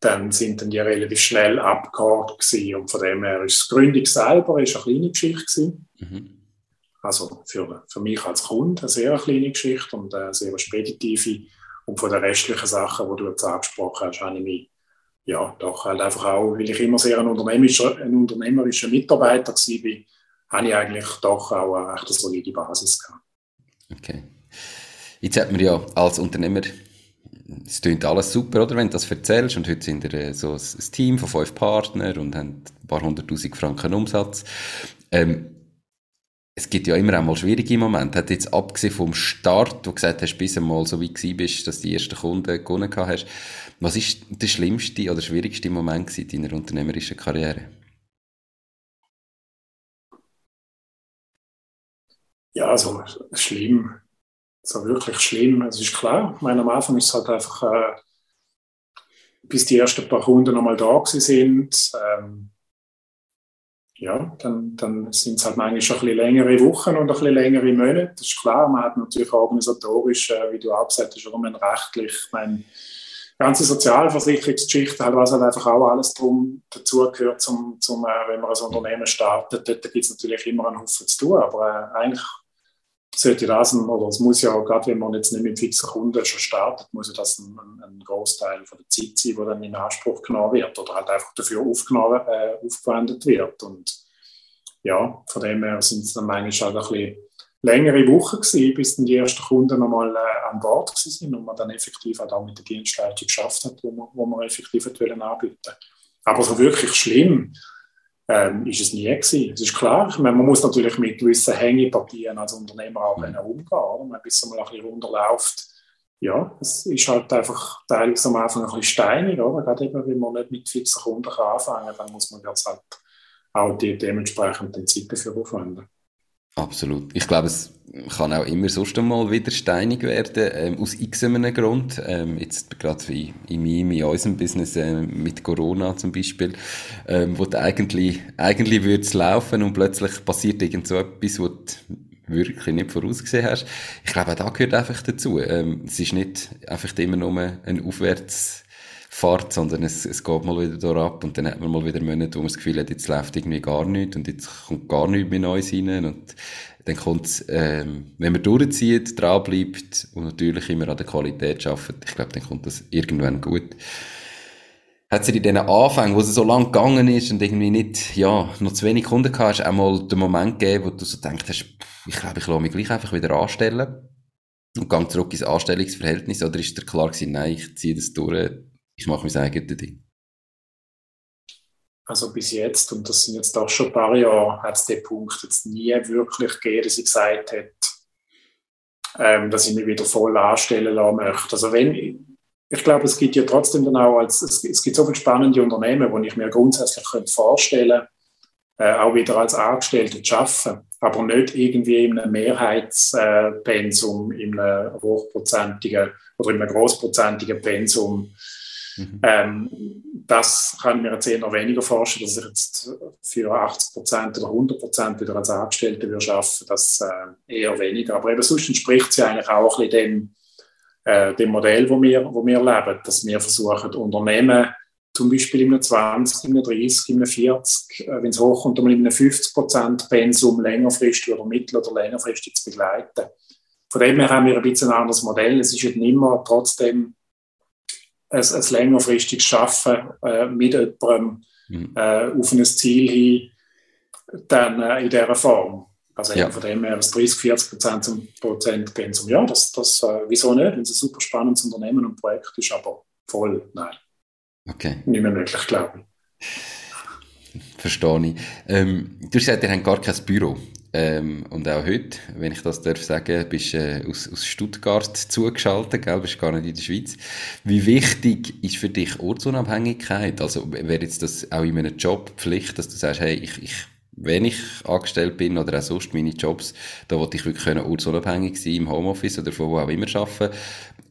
Dann sind dann die relativ schnell abgehakt gewesen und von dem her ist die Gründung selber ist eine kleine Geschichte Mhm. Also für, für mich als Kunde eine sehr kleine Geschichte und eine sehr speditive. Und von den restlichen Sachen, die du jetzt angesprochen hast, habe ich mich ja, doch halt einfach auch, weil ich immer sehr ein unternehmerischer, ein unternehmerischer Mitarbeiter war, habe ich eigentlich doch auch eine recht solide Basis gehabt. Okay. Jetzt hat man ja als Unternehmer, es klingt alles super, oder, wenn du das erzählst, und heute sind wir so ein Team von fünf Partnern und haben ein paar hunderttausend Franken Umsatz. Ähm, es gibt ja immer einmal schwierige Momente. Hat jetzt abgesehen vom Start, wo du gesagt hast, bis einmal so wie du bist, dass die ersten Kunden gewonnen hast, was ist der schlimmste oder schwierigste Moment in deiner unternehmerischen Karriere? Ja, also schlimm. So wirklich schlimm. Es ist klar, ich meine, am Anfang ist es halt einfach, äh, bis die ersten paar Kunden nochmal da sind, ähm, ja, dann, dann sind es halt manchmal ein bisschen längere Wochen und ein bisschen längere Monate. Das ist klar, man hat natürlich organisatorisch, äh, wie du auch gesagt hast, auch rechtlich, ich ganze Sozialversicherungsgeschichte, halt, was halt einfach auch alles drum dazugehört, zum, zum, äh, wenn man ein Unternehmen startet, dort gibt es natürlich immer einen Haufen zu tun, aber äh, eigentlich sollte das, oder es muss ja, gerade wenn man jetzt nicht mit fixen Kunden schon startet, muss ja das ein, ein Großteil von der Zeit sein, die dann in Anspruch genommen wird oder halt einfach dafür äh, aufgewendet wird. Und ja, von dem her sind es dann manchmal halt ein bisschen längere Wochen gewesen, bis dann die ersten Kunden nochmal äh, an Bord sind und man dann effektiv auch mit der Dienstleistung geschafft hat, wo man, wo man effektiv anbieten Aber so wirklich schlimm ähm, ist es nie gewesen. Es ist klar, meine, man muss natürlich mit gewissen Hängepartien als Unternehmer auch mhm. umgehen, oder? bis es mal ein bisschen runterläuft. Ja, es ist halt einfach teilweise am Anfang ein bisschen steinig, oder? Gerade eben, wenn man nicht mit fixen Kunden anfangen kann, dann muss man jetzt halt auch die dementsprechenden Zeit dafür aufwenden. Absolut. Ich glaube, es kann auch immer sonst einmal wieder steinig werden, ähm, aus x einem Grund. Ähm, jetzt gerade wie in meinem, in unserem Business äh, mit Corona zum Beispiel, ähm, wo eigentlich, eigentlich würde es laufen und plötzlich passiert irgend so etwas, wo du wirklich nicht vorausgesehen hast. Ich glaube, auch da gehört einfach dazu. Ähm, es ist nicht einfach immer nur ein Aufwärts- Fahrt, sondern es, es geht mal wieder da ab und dann hat man mal wieder Monate, wo man das Gefühl hat, jetzt läuft irgendwie gar nichts und jetzt kommt gar nichts mehr Neues rein und dann kommt ähm, wenn man durchzieht, dranbleibt und natürlich immer an der Qualität arbeitet, ich glaube, dann kommt das irgendwann gut. Hat es in diesen Anfängen, wo es so lang gegangen ist und irgendwie nicht, ja, noch zu wenig Kunden gehabt hast, auch mal den Moment gegeben, wo du so denkst, ich glaube, ich lasse mich gleich einfach wieder anstellen und gehe zurück ins Anstellungsverhältnis oder ist dir klar gewesen, nein, ich ziehe das durch, ich mache mein eigenes Ding? Also bis jetzt, und das sind jetzt doch schon ein paar Jahre, hat es den Punkt jetzt nie wirklich gegeben, dass ich gesagt hätte, ähm, dass ich mich wieder voll anstellen lassen möchte. Also wenn, ich glaube, es gibt ja trotzdem dann auch, als, es, es gibt so viele spannende Unternehmen, wo ich mir grundsätzlich könnte vorstellen äh, auch wieder als Angestellte zu arbeiten, aber nicht irgendwie in einem Mehrheitspensum, in einem hochprozentigen oder in einem großprozentigen Pensum Mhm. Ähm, das kann ich mir jetzt eher weniger vorstellen, dass ich jetzt für 80 Prozent oder 100 Prozent wieder als Angestellte würde arbeiten, das äh, eher weniger. Aber eben sonst entspricht es ja eigentlich auch ein bisschen dem, äh, dem Modell, wo wir, wo wir leben, dass wir versuchen, Unternehmen zum Beispiel in einem 20, in einem 30, in einem 40, äh, wenn es hochkommt, um in einem 50% Pensum längerfristig oder mittel- oder längerfristig zu begleiten. Von dem her haben wir ein bisschen ein anderes Modell. Es ist nicht immer trotzdem ein, ein längerfristiges Schaffen äh, mit jemandem mhm. äh, auf ein Ziel hin, dann äh, in dieser Form. Also ja. von dem her das 30, 40 Prozent zum Prozent Pensum. Ja, das, das äh, wieso nicht, wenn es ein super spannendes Unternehmen und Projekt ist, aber voll, nein. Okay. Nicht mehr möglich, glaube ich. Verstehe ich. Ähm, du hast gesagt, ihr habt gar kein Büro. Ähm, und auch heute, wenn ich das darf sagen, bist äh, aus, aus Stuttgart zugeschaltet, gell? bist gar nicht in der Schweiz. Wie wichtig ist für dich Ortsunabhängigkeit? Also wäre jetzt das auch in einem Job Pflicht, dass du sagst, hey, ich, ich wenn ich angestellt bin oder auch sonst meine Jobs, da wollte ich wirklich können ortsunabhängig sein im Homeoffice oder von wo auch immer arbeiten.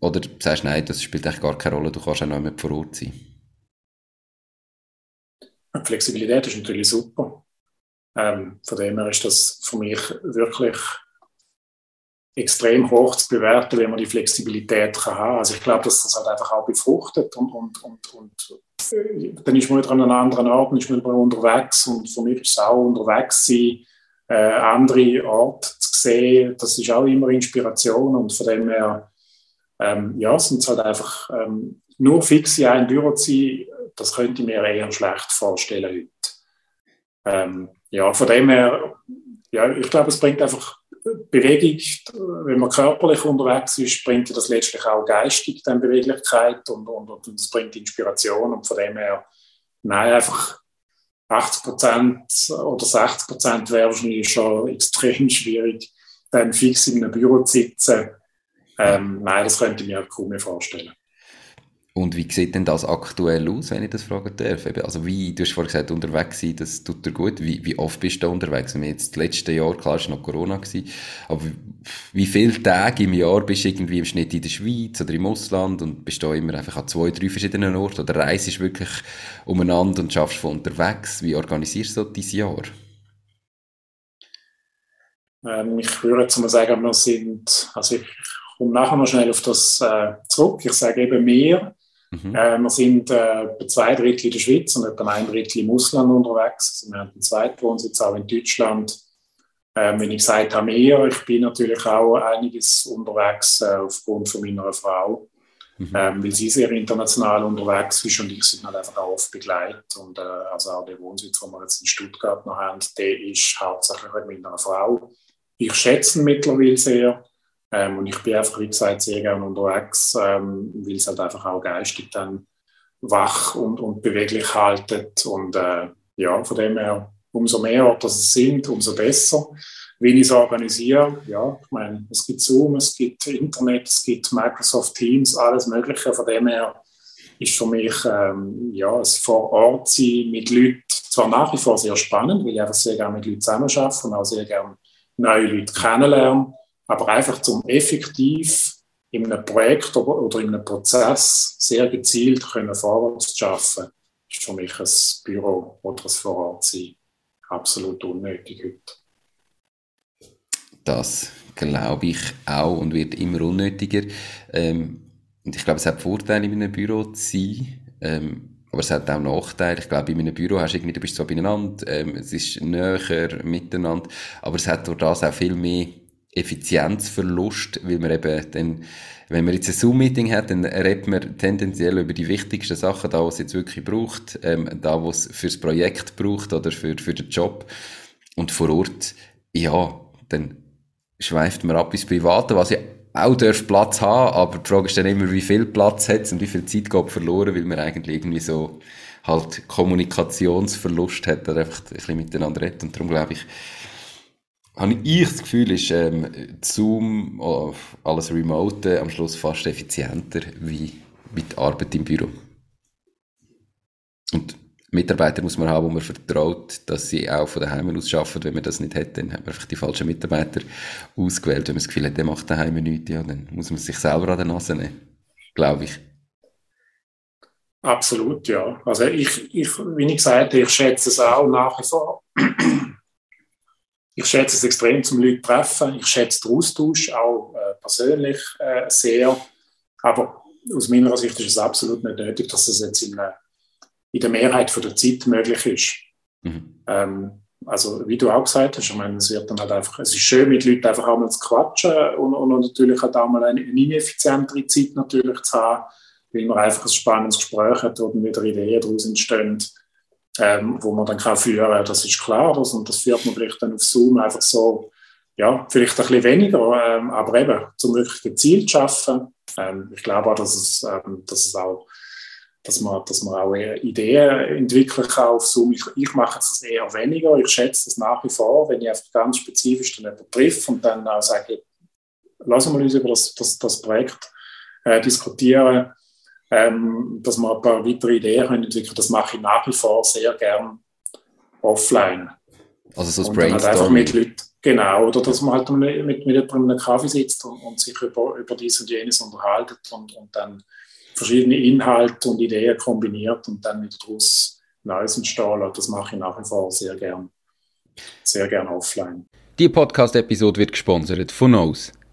Oder sagst du, nein, das spielt eigentlich gar keine Rolle, du kannst auch noch mehr vor Ort sein. Flexibilität ist natürlich super. Ähm, von dem her ist das für mich wirklich extrem hoch zu bewerten, wenn man die Flexibilität kann haben. Also ich glaube, dass das halt einfach auch befruchtet und, und, und, und äh, dann ist man wieder an einem anderen Ort, dann ist man unterwegs und für mich ist es auch unterwegs sein, äh, andere Orte zu sehen, das ist auch immer Inspiration und von dem her, ähm, ja, sind es halt einfach ähm, nur fix in einem Büro zu sein, das könnte ich mir eher schlecht vorstellen heute. Ähm, ja, von dem her, ja, ich glaube, es bringt einfach Bewegung, wenn man körperlich unterwegs ist, bringt das letztlich auch geistig dann Beweglichkeit und, und, und es bringt Inspiration und von dem her, nein, einfach 80 Prozent oder 60 Prozent wäre wahrscheinlich schon extrem schwierig, dann fix in einem Büro zu sitzen. Ähm, nein, das könnte ich mir kaum mehr vorstellen. Und wie sieht denn das aktuell aus, wenn ich das fragen darf? Also wie, du hast vorhin gesagt, unterwegs sein, das tut dir gut. Wie, wie oft bist du unterwegs? Wir jetzt das letzte Jahr, klar, war noch Corona, gewesen, aber wie viele Tage im Jahr bist du irgendwie im Schnitt in der Schweiz oder im Ausland und bist da immer einfach an zwei, drei verschiedenen Orten oder reist wirklich umeinander und schaffst von unterwegs? Wie organisierst du dieses Jahr? Ähm, ich würde jetzt mal sagen, wir sind, also ich komme nachher noch schnell auf das äh, zurück. Ich sage eben mehr, Mhm. Äh, wir sind äh, bei zwei Drittel in der Schweiz und etwa ein Drittel im Ausland unterwegs. Also wir haben einen zweiten Wohnsitz auch in Deutschland. Ähm, wenn ich gesagt habe, mehr, ich bin natürlich auch einiges unterwegs äh, aufgrund von meiner Frau, mhm. ähm, weil sie sehr international unterwegs ist und ich sind halt einfach auch oft begleitet. Und äh, also auch der Wohnsitz, den wir jetzt in Stuttgart noch haben, der ist hauptsächlich mit meiner Frau. Ich schätze ihn mittlerweile sehr. Ähm, und ich bin einfach, wie gesagt, sehr gerne unterwegs, ähm, weil es halt einfach auch geistig dann wach und, und beweglich haltet. Und äh, ja, von dem her, umso mehr Orte es sind, umso besser. Wie ich es organisiere, ja, ich meine, es gibt Zoom, es gibt Internet, es gibt Microsoft Teams, alles Mögliche. Von dem her ist für mich ähm, ja, das vor Ort sein mit Leuten zwar nach wie vor sehr spannend, weil ich einfach sehr gerne mit Leuten zusammenarbeite und auch sehr gerne neue Leute kennenlernen aber einfach zum effektiv in einem Projekt oder in einem Prozess sehr gezielt können vorwärts zu schaffen, ist für mich ein Büro oder ein Vorortsein absolut unnötig heute. Das glaube ich auch und wird immer unnötiger. Ähm, und ich glaube, es hat Vorteile, in einem Büro zu sein. Ähm, aber es hat auch Nachteile. Ich glaube, in einem Büro hast du irgendwie, du bist so beieinander, ähm, es ist näher miteinander, aber es hat durch das auch viel mehr Effizienzverlust, weil man eben dann, wenn man jetzt ein Zoom-Meeting hat, dann redet man tendenziell über die wichtigsten Sachen, da, was es jetzt wirklich braucht, ähm, da, was es fürs Projekt braucht oder für, für den Job. Und vor Ort, ja, dann schweift man ab ins Private, was ja auch darf Platz haben, aber die Frage ist dann immer, wie viel Platz hat und wie viel Zeit geht verloren, weil man eigentlich irgendwie so halt Kommunikationsverlust hat, oder einfach ein bisschen miteinander redet. Und darum glaube ich, habe ich das Gefühl, ist ähm, Zoom, oh, alles Remote, am Schluss fast effizienter wie, wie die Arbeit im Büro. Und Mitarbeiter muss man haben, wo man vertraut, dass sie auch von daheim aus arbeiten. Wenn man das nicht hätte, dann hat man einfach die falschen Mitarbeiter ausgewählt. Wenn man das Gefühl hat, der macht daheim nichts, ja, dann muss man sich selber an der Nase nehmen. Glaube ich. Absolut, ja. Also ich, ich, wie ich gesagt habe, ich schätze es auch nach wie vor ich schätze es extrem zum Leute treffen. Ich schätze den Austausch auch äh, persönlich äh, sehr. Aber aus meiner Sicht ist es absolut nicht nötig, dass es jetzt in einem, in der Mehrheit von der Zeit möglich ist. Mhm. Ähm, also wie du auch gesagt hast, ich meine, es wird dann halt einfach, es ist schön mit Leuten einfach auch mal zu quatschen und, und natürlich halt auch mal eine, eine ineffizientere Zeit natürlich zu haben, weil man einfach ein spannendes Gespräch hat, wo dann wieder Ideen daraus entstehen, ähm, wo man dann kann führen, das ist klar, das, und das führt man vielleicht dann auf Zoom einfach so, ja, vielleicht ein bisschen weniger, ähm, aber eben, zum wirklich Ziel zu schaffen. Ähm, ich glaube auch, dass es, ähm, dass es auch dass man, dass man auch Ideen entwickeln kann auf Zoom. Ich, ich mache das eher weniger. Ich schätze das nach wie vor, wenn ich einfach ganz spezifisch dann jemanden treffe und dann auch sage, lassen wir uns über das, das, das Projekt äh, diskutieren, ähm, dass wir ein paar weitere Ideen können entwickeln Das mache ich nach wie vor sehr gern offline. Also so das Brainstorming. Halt einfach mit Leuten, genau, oder dass man halt mit, mit, jemandem einen Kaffee sitzt und, und sich über, über dies und jenes unterhaltet und, und dann verschiedene Inhalte und Ideen kombiniert und dann wieder daraus Neues entstehen Das mache ich nach wie vor sehr gern. Sehr gern offline. Die Podcast-Episode wird gesponsert von Knows.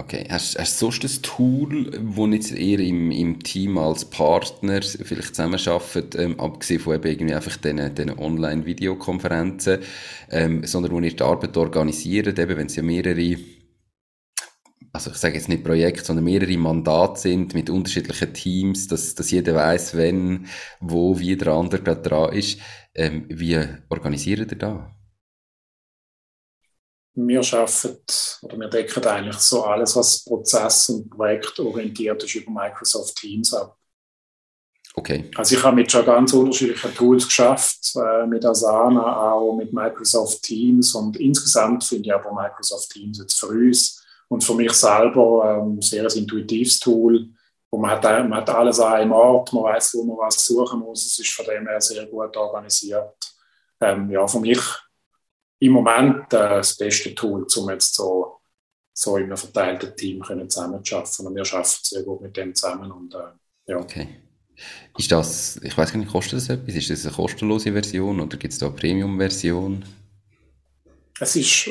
Okay, hast du sonst ein Tool, wo jetzt eher im, im Team als Partner vielleicht zusammenarbeitet, ähm, abgesehen von eben irgendwie einfach diesen, diesen Online-Videokonferenzen, ähm, sondern wo ihr die Arbeit organisiert, eben wenn es ja mehrere, also ich sage jetzt nicht Projekte, sondern mehrere Mandate sind mit unterschiedlichen Teams, dass, dass jeder weiß, wenn, wo, wie der andere gerade dran ist. Ähm, wie organisiert ihr da? Wir schaffen oder wir decken eigentlich so alles, was prozess- und projektorientiert ist, über Microsoft Teams ab. Okay. Also ich habe mit schon ganz unterschiedlichen Tools geschafft, äh, mit Asana, auch mit Microsoft Teams und insgesamt finde ich aber Microsoft Teams jetzt für uns und für mich selber ein ähm, sehr intuitives Tool, wo man hat, man hat alles an einem Ort, man weiß, wo man was suchen muss, es ist von dem her sehr gut organisiert. Ähm, ja, für mich im Moment äh, das beste Tool, um jetzt so, so in einem verteilten Team zusammenzuarbeiten. Und wir arbeiten sehr gut mit dem zusammen. Und, äh, ja. Okay. Ist das, ich weiß gar nicht, kostet das etwas? Ist das eine kostenlose Version oder gibt es da eine Premium-Version? Es ist,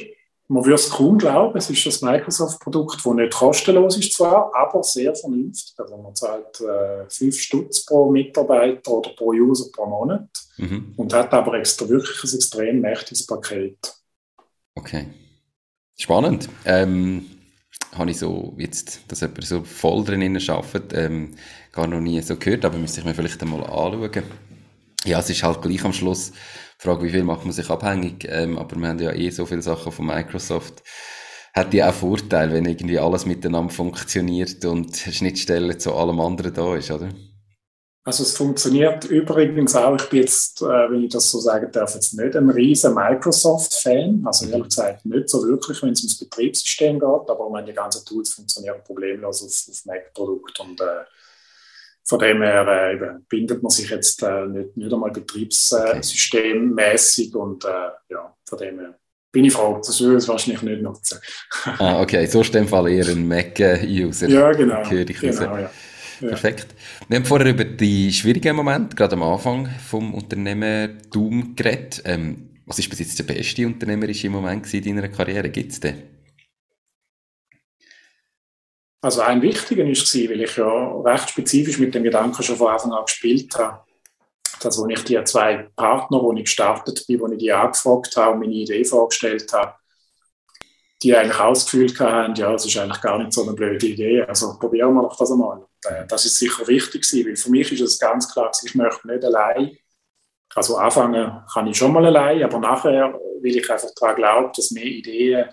man würde es kaum glauben, es ist das Microsoft-Produkt, das nicht kostenlos ist zwar, aber sehr vernünftig. Also man zahlt äh, 5 Stutz pro Mitarbeiter oder pro User pro Monat mhm. und hat aber extra wirklich ein extrem mächtiges Paket. Okay. Spannend. Ähm, habe ich so jetzt, dass jemand so voll drin arbeitet, ähm, gar noch nie so gehört, aber müsste ich mir vielleicht einmal anschauen. Ja, es ist halt gleich am Schluss Frage, wie viel macht man sich abhängig, ähm, aber wir haben ja eh so viele Sachen von Microsoft. Hat ja auch Vorteil, wenn irgendwie alles miteinander funktioniert und Schnittstelle zu allem anderen da ist, oder? Also es funktioniert übrigens auch, ich bin jetzt, äh, wenn ich das so sagen darf, jetzt nicht ein riesen Microsoft-Fan, also mhm. ehrlich gesagt nicht so wirklich, wenn es ums Betriebssystem geht, aber meine, ganzen Tools funktionieren problemlos auf, auf Mac-Produkt und äh, von dem her äh, bindet man sich jetzt äh, nicht, nicht einmal betriebssystemmäßig okay. und äh, ja, von dem her bin ich froh, das würde ich wahrscheinlich nicht nutzen. ah, okay, so ist in dem Fall eher ein Mac-User. Ja, genau. genau ja. Perfekt. Wir haben vorher über die schwierigen Momente, gerade am Anfang vom Unternehmertum geredet. Ähm, was ist bis jetzt der beste unternehmerische Moment in deiner Karriere? Gibt es den? Also ein wichtiger war, weil ich ja recht spezifisch mit dem Gedanken schon von Anfang an gespielt habe, dass wo ich die zwei Partner, wo ich gestartet bin, wo ich die angefragt habe und meine Idee vorgestellt habe, die eigentlich ausgefühlt haben, ja, es ist eigentlich gar nicht so eine blöde Idee, also probieren wir doch das einmal. Äh, das ist sicher wichtig weil für mich ist es ganz klar, ich möchte nicht allein, also anfangen kann ich schon mal allein, aber nachher will ich einfach daran glauben, dass mehr Ideen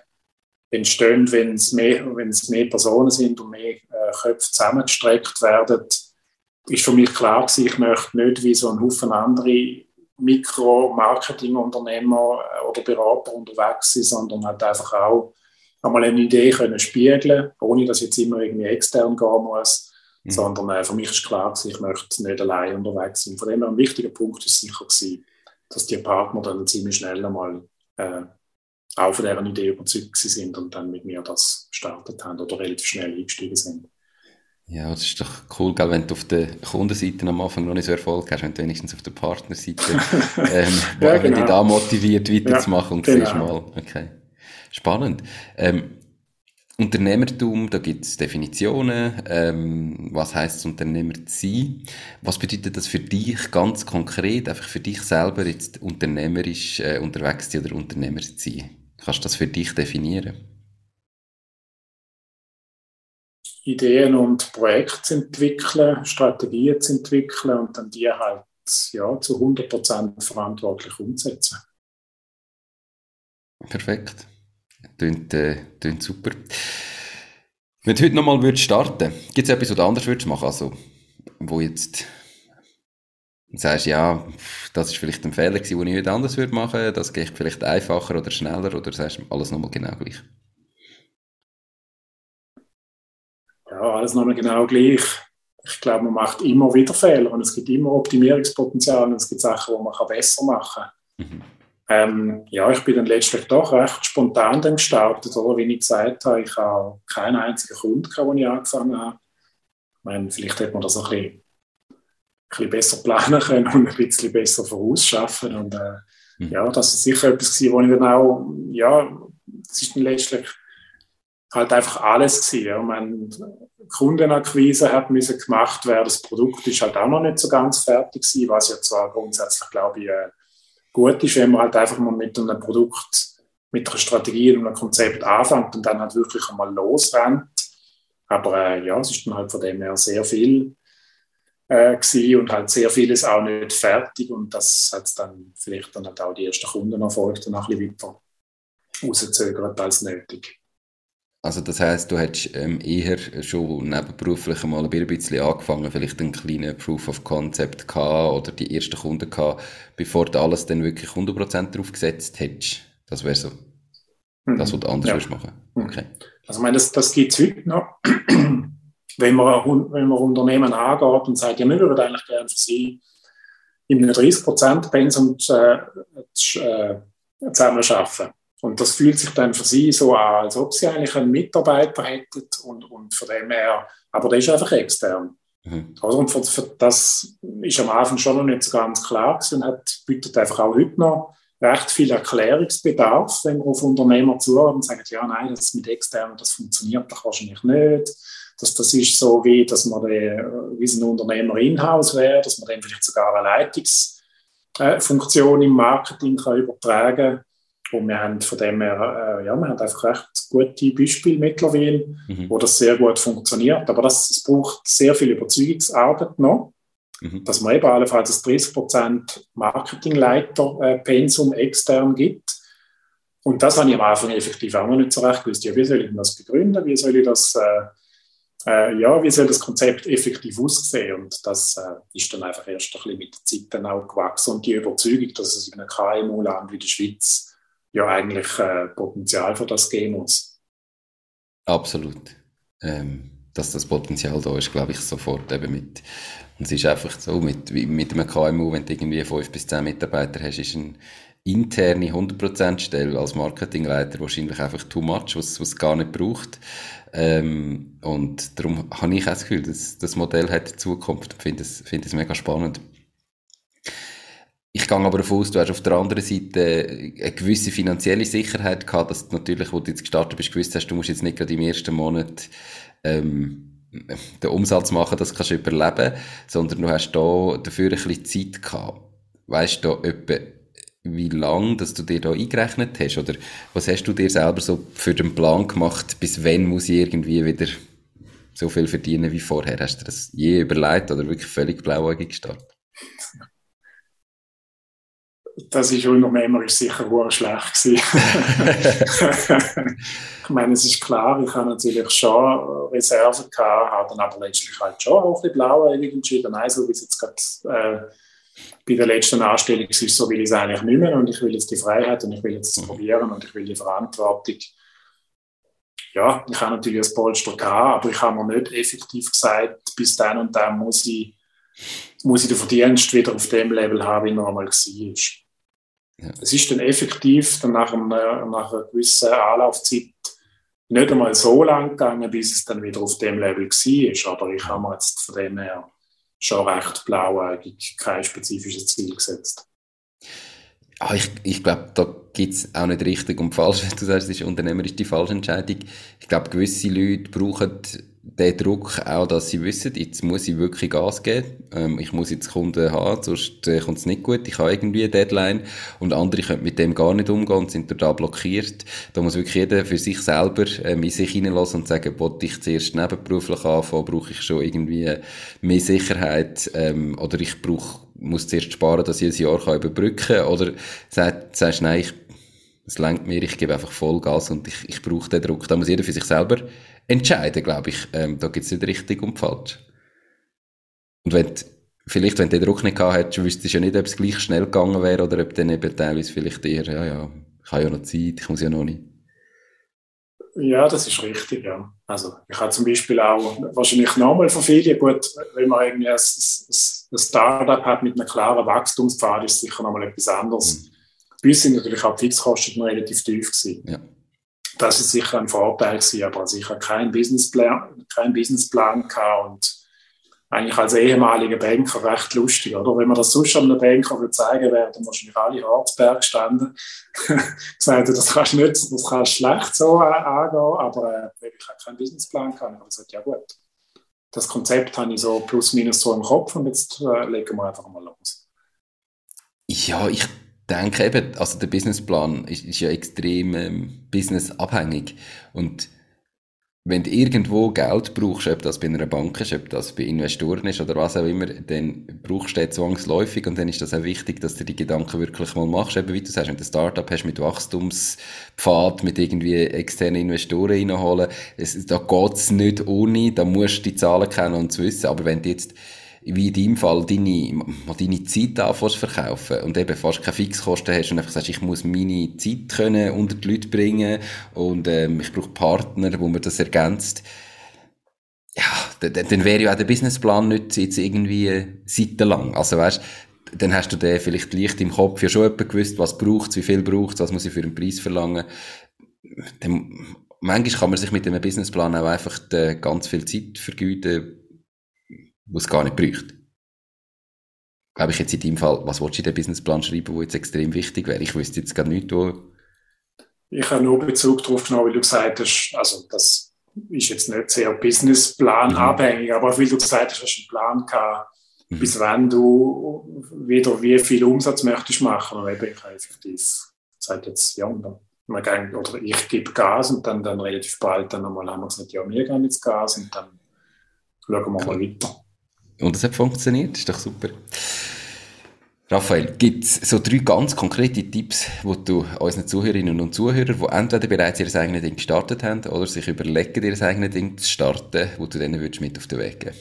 entstehen, wenn es mehr, wenn es mehr Personen sind und mehr äh, Köpfe zusammengestreckt werden, ist für mich klar gewesen, ich möchte nicht wie so ein Haufen andere Mikro-Marketing-Unternehmer äh, oder Berater unterwegs sein, sondern halt einfach auch einmal eine Idee können spiegeln, ohne dass jetzt immer irgendwie extern gehen muss, mhm. sondern äh, für mich ist klar gewesen, ich möchte nicht allein unterwegs sein. Von dem her ein wichtiger Punkt ist sicher gewesen, dass die Partner dann ziemlich schnell einmal äh, auch von dieser Idee überzeugt sind und dann mit mir das gestartet haben oder relativ schnell eingestiegen sind. Ja, das ist doch cool, gell, wenn du auf der Kundenseite am Anfang noch nicht so Erfolg hast, wenn du wenigstens auf der Partnerseite ähm, ja, genau. dich da motiviert weiterzumachen ja, und genau. siehst mal, okay. Spannend. Ähm, Unternehmertum, da gibt es Definitionen. Ähm, was heißt Unternehmer zu sein? Was bedeutet das für dich ganz konkret, einfach für dich selber jetzt unternehmerisch äh, unterwegs zu sein oder Unternehmer zu sein? Kannst du das für dich definieren? Ideen und Projekte zu entwickeln, Strategien zu entwickeln und dann die halt ja, zu 100% verantwortlich umzusetzen. Perfekt. Klingt, äh, klingt super. Wenn du heute nochmal starten würdest, gibt es etwas, was du anders würdest machen Also, wo jetzt sagst, ja, das ist vielleicht ein Fehler gewesen, den ich heute anders würde machen, das geht vielleicht einfacher oder schneller oder sagst du alles nochmal genau gleich? ja, alles nochmal genau gleich. Ich glaube, man macht immer wieder Fehler und es gibt immer Optimierungspotenzial und es gibt Sachen, die man besser machen kann. Mhm. Ähm, ja, ich bin dann letztlich doch recht spontan dann gestartet, oder? Wie ich gesagt habe, ich habe keinen einzigen Kunden gehabt, als ich angefangen habe. Ich meine, vielleicht hätte man das ein bisschen, ein bisschen besser planen können und ein bisschen besser vorausschaffen. Und äh, mhm. ja, das ist sicher etwas gewesen, wo ich dann auch, ja, das ist dann letztlich halt einfach alles gewesen. Ja. Meine, Kundenakquise hat müssen gemacht werden. Das Produkt ist halt auch noch nicht so ganz fertig gewesen, was ja zwar grundsätzlich, glaube ich, äh, gut ist, wenn man halt einfach mal mit einem Produkt, mit einer Strategie und einem Konzept anfängt und dann halt wirklich einmal losrennt. Aber äh, ja, es ist dann halt von dem her sehr viel äh, und halt sehr vieles auch nicht fertig und das hat dann vielleicht dann halt auch die ersten Kundenerfolge dann ein bisschen weiter rauszögert als nötig. Also das heißt, du hättest ähm, eher schon nebenberuflich mal ein bisschen angefangen, vielleicht einen kleinen Proof of Concept gehabt oder die ersten Kunden gehabt, bevor du alles dann wirklich 100% drauf gesetzt hättest. Das wäre so. Mhm. Das, was du anders ja. machen mhm. Okay. Also ich meine, das, das gibt es heute noch. wenn, man, wenn man Unternehmen angeht und sagt, ja, wir würden eigentlich gerne für Sie in einem 30%-Pensum äh, äh, zusammen arbeiten und das fühlt sich dann für sie so an, als ob sie eigentlich einen Mitarbeiter hätten und, und von dem her, aber der ist einfach extern. Mhm. Also, und für, für das ist am Anfang schon noch nicht so ganz klar gewesen und hat, bietet einfach auch heute noch recht viel Erklärungsbedarf, wenn man auf Unternehmer zuhört und sagt, ja, nein, das mit externen, das funktioniert doch wahrscheinlich nicht. Das, das ist so wie, dass man den, wie ein Unternehmer in-house wäre, dass man dann vielleicht sogar eine Leitungsfunktion im Marketing kann übertragen kann und wir haben von dem her, äh, ja, wir haben einfach recht gute Beispiele mittlerweile, mhm. wo das sehr gut funktioniert. Aber das, es braucht sehr viel Überzeugungsarbeit noch, mhm. dass man eben allenfalls das 30% Marketingleiter-Pensum äh, extern gibt. Und das habe ich am Anfang effektiv auch noch nicht so recht gewusst. Ja, wie soll ich das begründen? Wie soll ich das, äh, äh, ja, wie soll das Konzept effektiv aussehen? Und das äh, ist dann einfach erst ein bisschen mit der Zeit dann auch gewachsen. Und die Überzeugung, dass es in einem KMU-Land wie der Schweiz ja eigentlich äh, Potenzial für das geben muss. Absolut. Ähm, dass das Potenzial da ist, glaube ich, sofort eben mit. Und es ist einfach so, mit, mit einem KMU, wenn du irgendwie fünf bis zehn Mitarbeiter hast, ist eine interne 100% Stelle als Marketingleiter wahrscheinlich einfach too much, was es gar nicht braucht. Ähm, und darum habe ich auch das Gefühl, dass das Modell hat Zukunft. Ich finde es, finde es mega spannend. Ich gehe aber davon aus, du hast auf der anderen Seite eine gewisse finanzielle Sicherheit gehabt, dass du natürlich, wo du jetzt gestartet bist, gewusst hast, du musst jetzt nicht gerade im ersten Monat ähm, den Umsatz machen, das kannst du überleben, sondern du hast da dafür ein bisschen Zeit gehabt. Weißt du etwa, wie lange dass du dir da eingerechnet hast? Oder was hast du dir selber so für den Plan gemacht, bis wann muss ich irgendwie wieder so viel verdienen wie vorher? Hast du das je überlegt oder wirklich völlig blauäugig gestartet? Das ist unternehmerisch sicher sehr schlecht gewesen. ich meine, es ist klar, ich habe natürlich schon Reserven gehabt, habe dann aber letztlich halt schon auch ein blauäugig entschieden. Nein, so wie es jetzt gerade äh, bei der letzten Anstellung ist, so will ich es eigentlich nicht mehr und ich will jetzt die Freiheit und ich will jetzt mhm. probieren und ich will die Verantwortung. Ja, ich habe natürlich das Polster gehabt, aber ich habe mir nicht effektiv gesagt, bis dann und dann muss ich, muss ich den Verdienst wieder auf dem Level haben, wie er einmal war. Ja. Es ist dann effektiv dann nach, einer, nach einer gewissen Anlaufzeit nicht einmal so lang gegangen, bis es dann wieder auf dem Level war. Aber ich habe mir jetzt von dem her schon recht blauäugig kein spezifisches Ziel gesetzt. Ah, ich, ich glaube, da gibt es auch nicht richtig und falsch. Du sagst, es ist unternehmerisch die falsche Entscheidung. Ich glaube, gewisse Leute brauchen den Druck auch, dass sie wissen, jetzt muss ich wirklich Gas geben. Ähm, ich muss jetzt Kunden haben, sonst äh, kommt es nicht gut. Ich habe irgendwie eine Deadline. Und andere können mit dem gar nicht umgehen und sind total blockiert. Da muss wirklich jeder für sich selber ähm, in sich hineinlassen und sagen, wollte ich zuerst nebenberuflich anfangen, brauche ich schon irgendwie mehr Sicherheit ähm, oder ich brauche, muss zuerst sparen, dass ich ein Jahr kann überbrücken kann. Oder sagst, sagst nein, ich, es lenkt mir, ich gebe einfach Vollgas und ich, ich brauche den Druck. Da muss jeder für sich selber entscheiden, glaube ich. Ähm, da gibt es nicht richtig und falsch. Und wenn vielleicht, wenn du den Druck nicht gehabt hättest, wüsstest du ja nicht, ob es gleich schnell gegangen wäre oder ob dann eben teilweise vielleicht eher, ja, ja, ich habe ja noch Zeit, ich muss ja noch nicht. Ja, das ist richtig, ja. Also ich habe zum Beispiel auch wahrscheinlich nochmal von vielen, gut, wenn man irgendwie ein, ein, Startup hat mit einem klaren Wachstumspfad, ist sicher nochmal etwas anderes. Mhm. Bei uns sind natürlich auch die Fixkosten relativ tief gewesen. Ja das ist sicher ein Vorteil gewesen, aber sicher keinen Businessplan, keinen Businessplan gehabt und eigentlich als ehemaliger Banker recht lustig, oder? Wenn man das sonst einem Banker würde zeigen, wären dann wahrscheinlich alle Harzberg gestanden. gesagt, das kannst du nicht, das kannst schlecht so angehen, aber äh, ich habe keinen Businessplan gehabt. Ich habe gesagt, ja gut, das Konzept habe ich so plus minus so im Kopf und jetzt äh, legen wir einfach mal los. Ja, ich denke eben, also der Businessplan ist, ist ja extrem ähm, businessabhängig. Und wenn du irgendwo Geld brauchst, ob das bei einer Bank ist, ob das bei Investoren ist oder was auch immer, dann brauchst du das zwangsläufig und dann ist das auch wichtig, dass du die Gedanken wirklich mal machst. Eben wie du sagst, wenn du ein Startup hast mit Wachstumspfad, mit irgendwie externen Investoren reinholen, es, da geht's nicht ohne, da musst du die Zahlen kennen und zu wissen. Aber wenn du jetzt wie in deinem Fall deine, deine Zeit anfängst verkaufen und eben fast keine Fixkosten hast und einfach sagst, ich muss meine Zeit können unter die Leute bringen und ähm, ich brauche Partner, wo mir das ergänzt. Ja, dann, dann wäre ja auch der Businessplan nicht jetzt irgendwie seitenlang. Also weißt, dann hast du den vielleicht leicht im Kopf ja schon etwa gewusst, was braucht wie viel braucht was muss ich für einen Preis verlangen. Dann, manchmal kann man sich mit dem Businessplan auch einfach ganz viel Zeit vergeuden, wo es gar nicht bräuchte. Glaube ich jetzt in deinem Fall, was willst du in den Businessplan schreiben, wo jetzt extrem wichtig wäre? Ich wüsste jetzt gar nicht, wo... Ich habe nur Bezug darauf genommen, weil du gesagt hast, also das ist jetzt nicht sehr Businessplan mhm. abhängig, aber weil du gesagt hast, hast du einen Plan gehabt, mhm. bis wann du wieder wie viel Umsatz möchtest machen. Und eben ich habe effektiv gesagt, jetzt, ja, man geht, oder ich gebe Gas und dann, dann relativ bald dann nochmal haben wir gesagt, ja, wir gehen jetzt Gas und dann schauen wir mal weiter. Und es hat funktioniert, ist doch super. Raphael, gibt es so drei ganz konkrete Tipps, wo du unseren Zuhörerinnen und Zuhörern, die entweder bereits ihr eigenes Ding gestartet haben oder sich überlegen, ihr eigenes Ding zu starten, wo du denen würdest mit auf den Weg geben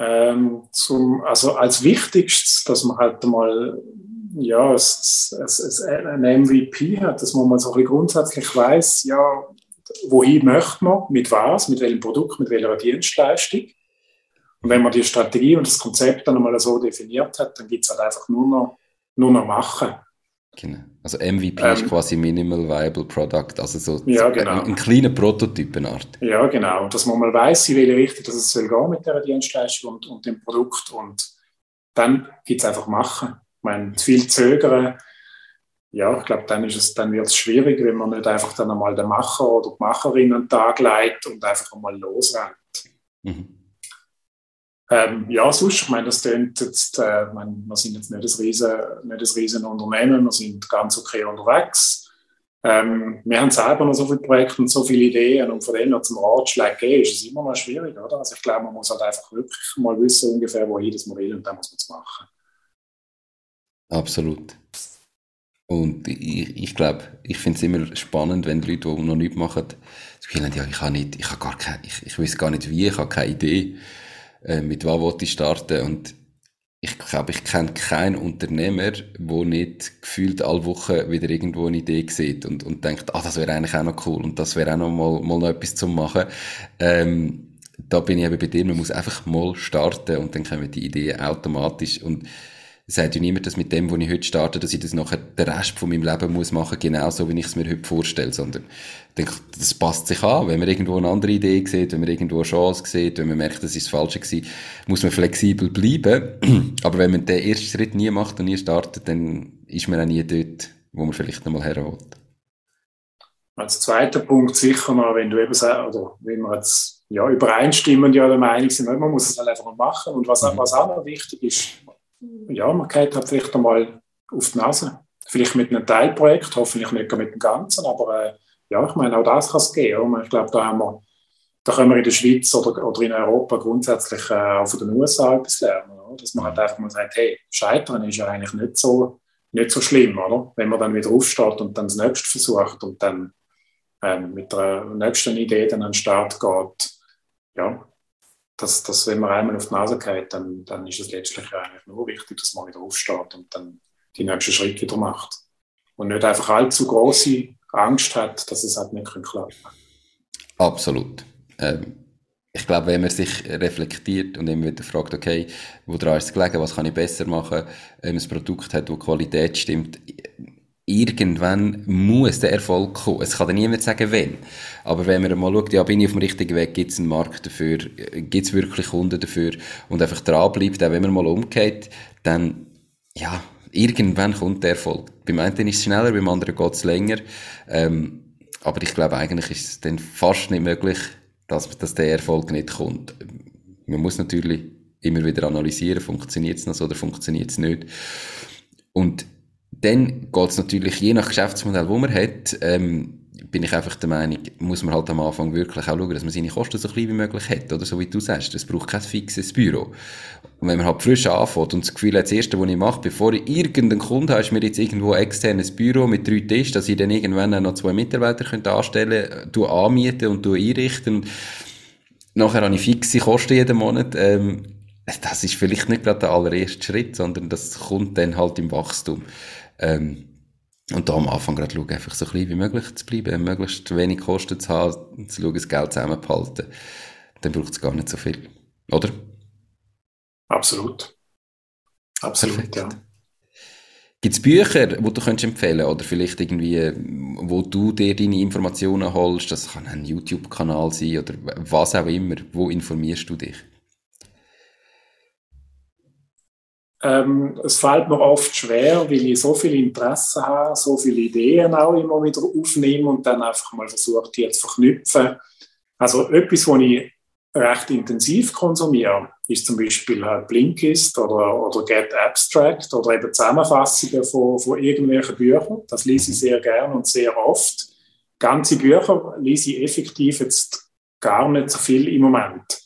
ähm, zum, also als wichtigstes, dass man halt mal ja, ein MVP hat, dass man mal so ein bisschen grundsätzlich weiß, ja, wohin möchte man, mit was, mit welchem Produkt, mit welcher Dienstleistung. Und wenn man die Strategie und das Konzept dann einmal so definiert hat, dann gibt es halt einfach nur noch, nur noch machen. Genau. Also MVP ähm, ist quasi Minimal Viable Product, also so, ja, genau. ein, ein kleiner Prototypenart. Ja, genau. Dass man mal weiß, in welche Richtung dass es soll gehen mit der Dienstleistung und, und dem Produkt und dann gibt es einfach machen. Ich meine, zu viel zögern ja, ich glaube, dann, ist es, dann wird es schwierig, wenn man nicht einfach dann einmal den Macher oder die Macherin einen Tag leitet und einfach einmal losrennt. Mhm. Ähm, ja, sonst, ich meine, das klingt jetzt, äh, meine, wir sind jetzt nicht ein, riesen, nicht ein riesen Unternehmen, wir sind ganz okay unterwegs. Ähm, wir haben selber noch so viele Projekte und so viele Ideen und von denen noch zum Ratschlag geben, ist es immer noch schwierig, oder? Also ich glaube, man muss halt einfach wirklich mal wissen ungefähr, wohin das man will und dann muss man es machen. Absolut. Und ich, ich glaube, ich finde es immer spannend, wenn Leute, die noch nichts machen, das Gefühl haben, ja, ich habe nicht, ich habe gar keine, ich, ich weiß gar nicht wie, ich habe keine Idee, äh, mit was wollte ich starten. Und ich glaube, ich kenne keinen Unternehmer, der nicht gefühlt alle Wochen wieder irgendwo eine Idee sieht und, und denkt, ah, das wäre eigentlich auch noch cool und das wäre auch noch mal, mal noch etwas zu machen. Ähm, da bin ich eben bei dir, man muss einfach mal starten und dann kommen die Ideen automatisch und sagt ja niemand, dass mit dem, wo ich heute starte, dass ich das nachher den Rest von meinem Leben muss machen, genauso wie ich es mir heute vorstelle, sondern ich denke, das passt sich an. Wenn man irgendwo eine andere Idee sieht, wenn man irgendwo eine Chance sieht, wenn man merkt, das ist das Falsche gewesen, muss man flexibel bleiben. Aber wenn man den ersten Schritt nie macht und nie startet, dann ist man auch nie dort, wo man vielleicht noch mal herholt. Als zweiter Punkt sicher noch, wenn du eben sagst, oder wenn wir jetzt ja, übereinstimmend ja der Meinung sind, man muss es halt einfach mal machen. Und was, mhm. was auch noch wichtig ist, ja, man geht halt vielleicht einmal auf die Nase. Vielleicht mit einem Teilprojekt, hoffentlich nicht mit dem Ganzen, aber äh, ja, ich meine, auch das kann es geben. Ich glaube, da haben wir, da können wir in der Schweiz oder, oder in Europa grundsätzlich äh, auch von den USA etwas lernen. Oder? Dass man halt einfach mal sagt, hey, Scheitern ist ja eigentlich nicht so, nicht so schlimm, oder? Wenn man dann wieder aufsteht und dann das nächste versucht und dann ähm, mit der nächsten Idee dann an den Start geht, ja, dass, dass wenn man einmal auf die Nase geht, dann, dann ist es letztlich eigentlich nur wichtig, dass man wieder aufsteht und dann die nächsten Schritt wieder macht. Und nicht einfach allzu große Angst hat, dass es halt nicht klappen kann. Absolut. Ähm, ich glaube, wenn man sich reflektiert und immer wieder fragt, okay, wo dran ist es gelegen, was kann ich besser machen, wenn man ein Produkt hat, wo die Qualität stimmt, irgendwann muss der Erfolg kommen. Es kann dann niemand sagen, wenn. Aber wenn man mal schaut, ja, bin ich auf dem richtigen Weg, gibt es einen Markt dafür, gibt es wirklich Kunden dafür und einfach dranbleibt, auch wenn man mal umgeht, dann, ja, irgendwann kommt der Erfolg. Beim einen ist es schneller, beim anderen geht es länger. Ähm, aber ich glaube, eigentlich ist es dann fast nicht möglich, dass, dass der Erfolg nicht kommt. Man muss natürlich immer wieder analysieren, funktioniert es noch so oder funktioniert es nicht. Und dann geht es natürlich je nach Geschäftsmodell, wo man hat, ähm, bin ich einfach der Meinung, muss man halt am Anfang wirklich auch schauen, dass man seine Kosten so klein wie möglich hat, oder so wie du sagst, es braucht kein fixes Büro. Und wenn man halt frisch anfängt und das Gefühl hat, das Erste, was ich mache, bevor ich irgendeinen Kunden habe, ist mir jetzt irgendwo ein externes Büro mit drei Tischen, dass ich dann irgendwann noch zwei Mitarbeiter könnte anstellen könnte, anmieten und einrichten. Und nachher habe ich fixe Kosten jeden Monat. Ähm, das ist vielleicht nicht gerade der allererste Schritt, sondern das kommt dann halt im Wachstum. Ähm, und da am Anfang gerade schauen, einfach so klein wie möglich zu bleiben, möglichst wenig Kosten zu haben, zu schauen, das Geld zusammenzuhalten. Dann braucht es gar nicht so viel. Oder? Absolut. Absolut, Perfekt. ja. Gibt es Bücher, die du könntest empfehlen oder vielleicht irgendwie, wo du dir deine Informationen holst? Das kann ein YouTube-Kanal sein oder was auch immer. Wo informierst du dich? Ähm, es fällt mir oft schwer, weil ich so viel Interesse habe, so viele Ideen auch immer wieder aufnehme und dann einfach mal versuche, die zu verknüpfen. Also etwas, was ich recht intensiv konsumiere, ist zum Beispiel halt Blinkist oder, oder Get Abstract oder eben Zusammenfassungen von, von irgendwelchen Büchern. Das lese ich sehr gern und sehr oft. Ganze Bücher lese ich effektiv jetzt gar nicht so viel im Moment.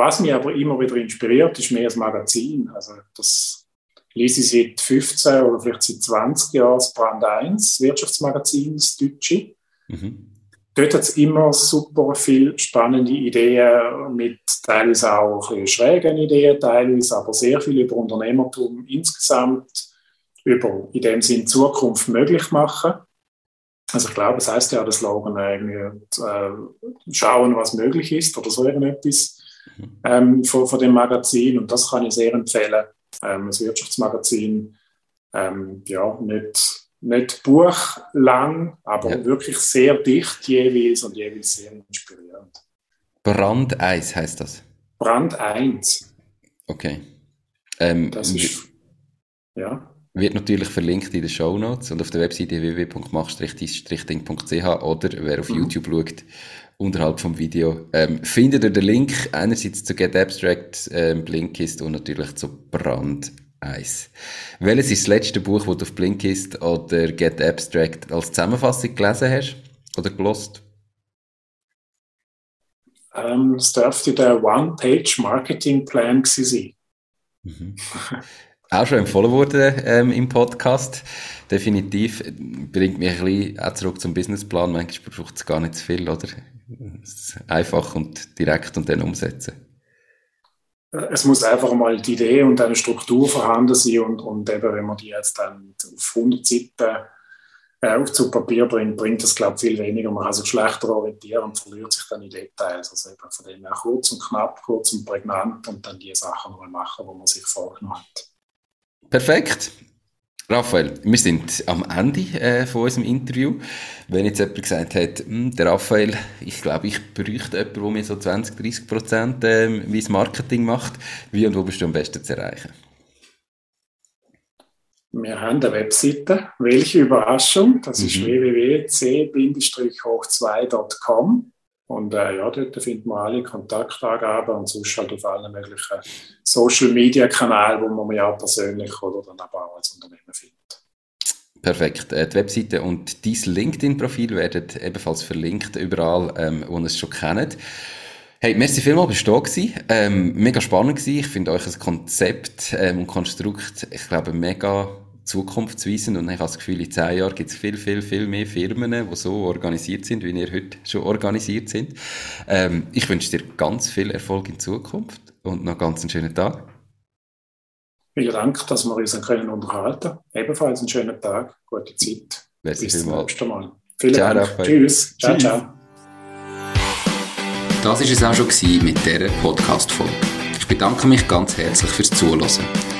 Was mich aber immer wieder inspiriert, ist mehr das Magazin. Also das lese ich seit 15 oder vielleicht seit 20 Jahren das Brand 1 Wirtschaftsmagazin, das Deutsche. Mhm. Dort hat es immer super viele spannende Ideen mit teilweise auch schrägen Ideen, teilweise aber sehr viel über Unternehmertum insgesamt, über in dem Sinn Zukunft möglich machen. Also ich glaube, es das heißt ja das Slogan irgendwie, äh, schauen, was möglich ist oder so irgendetwas ähm, von, von dem Magazin und das kann ich sehr empfehlen. Ähm, das Wirtschaftsmagazin, ähm, ja, nicht, nicht buchlang, aber ja. wirklich sehr dicht jeweils und jeweils sehr inspirierend. Brand 1 heißt das? Brand 1. Okay. Ähm, das ist, ja. Wird natürlich verlinkt in den Show Notes und auf der Webseite www.mach-ding.ch oder wer auf mhm. YouTube schaut, unterhalb vom Video, ähm, findet ihr den Link einerseits zu Get Abstract, ähm, Blinkist und natürlich zu Brand 1. Welches ist das letzte Buch, das du auf Blinkist oder Get Abstract als Zusammenfassung gelesen hast oder gelost? Ähm, es dürfte der One-Page-Marketing-Plan sein. Mhm. Auch schon empfohlen worden ähm, im Podcast. Definitiv bringt mich ein bisschen auch zurück zum Businessplan. Manchmal braucht es gar nicht zu viel, oder? Einfach und direkt und dann umsetzen. Es muss einfach mal die Idee und eine Struktur vorhanden sein und, und eben, wenn man die jetzt dann auf 100 Seiten äh, zu Papier bringt, bringt das, glaube ich, viel weniger. Man kann sich schlechter orientieren und verliert sich dann in Details. Also eben von dem her kurz und knapp, kurz und prägnant und dann die Sachen mal machen, wo man sich vorgenommen hat. Perfekt. Raphael, wir sind am Ende äh, von unserem Interview. Wenn jetzt jemand gesagt hat, hm, der Raphael, ich glaube, ich bräuchte jemanden, der mir so 20, 30 Prozent äh, wie das Marketing macht, wie und wo bist du am besten zu erreichen? Wir haben eine Webseite. Welche Überraschung? Das mhm. ist www.c-hoch2.com. Und äh, ja, dort findet man alle Kontaktangaben und sonst halt auf allen möglichen Social-Media-Kanälen, wo man auch persönlich oder dann aber auch als Unternehmen findet. Perfekt. Äh, die Webseite und dein LinkedIn-Profil werden ebenfalls verlinkt überall, ähm, wo ihr es schon kennt. Hey, merci vielmals, bist du da. Ähm, mega spannend gewesen. Ich finde euch ein Konzept ähm, und Konstrukt, ich glaube, mega zukunftsweisend und ich habe das Gefühl, in zehn Jahren gibt es viel, viel, viel mehr Firmen, die so organisiert sind, wie ihr heute schon organisiert sind. Ähm, ich wünsche dir ganz viel Erfolg in Zukunft und noch ganz einen schönen Tag. Vielen Dank, dass wir uns können unterhalten Ebenfalls einen schönen Tag, gute Zeit. Merci Bis zum nächsten Mal. Vielen ciao, Dank. Raphael. Tschüss. Ciao, Tschüss. ciao. Das war es auch schon mit dieser Podcast-Folge. Ich bedanke mich ganz herzlich fürs Zuhören.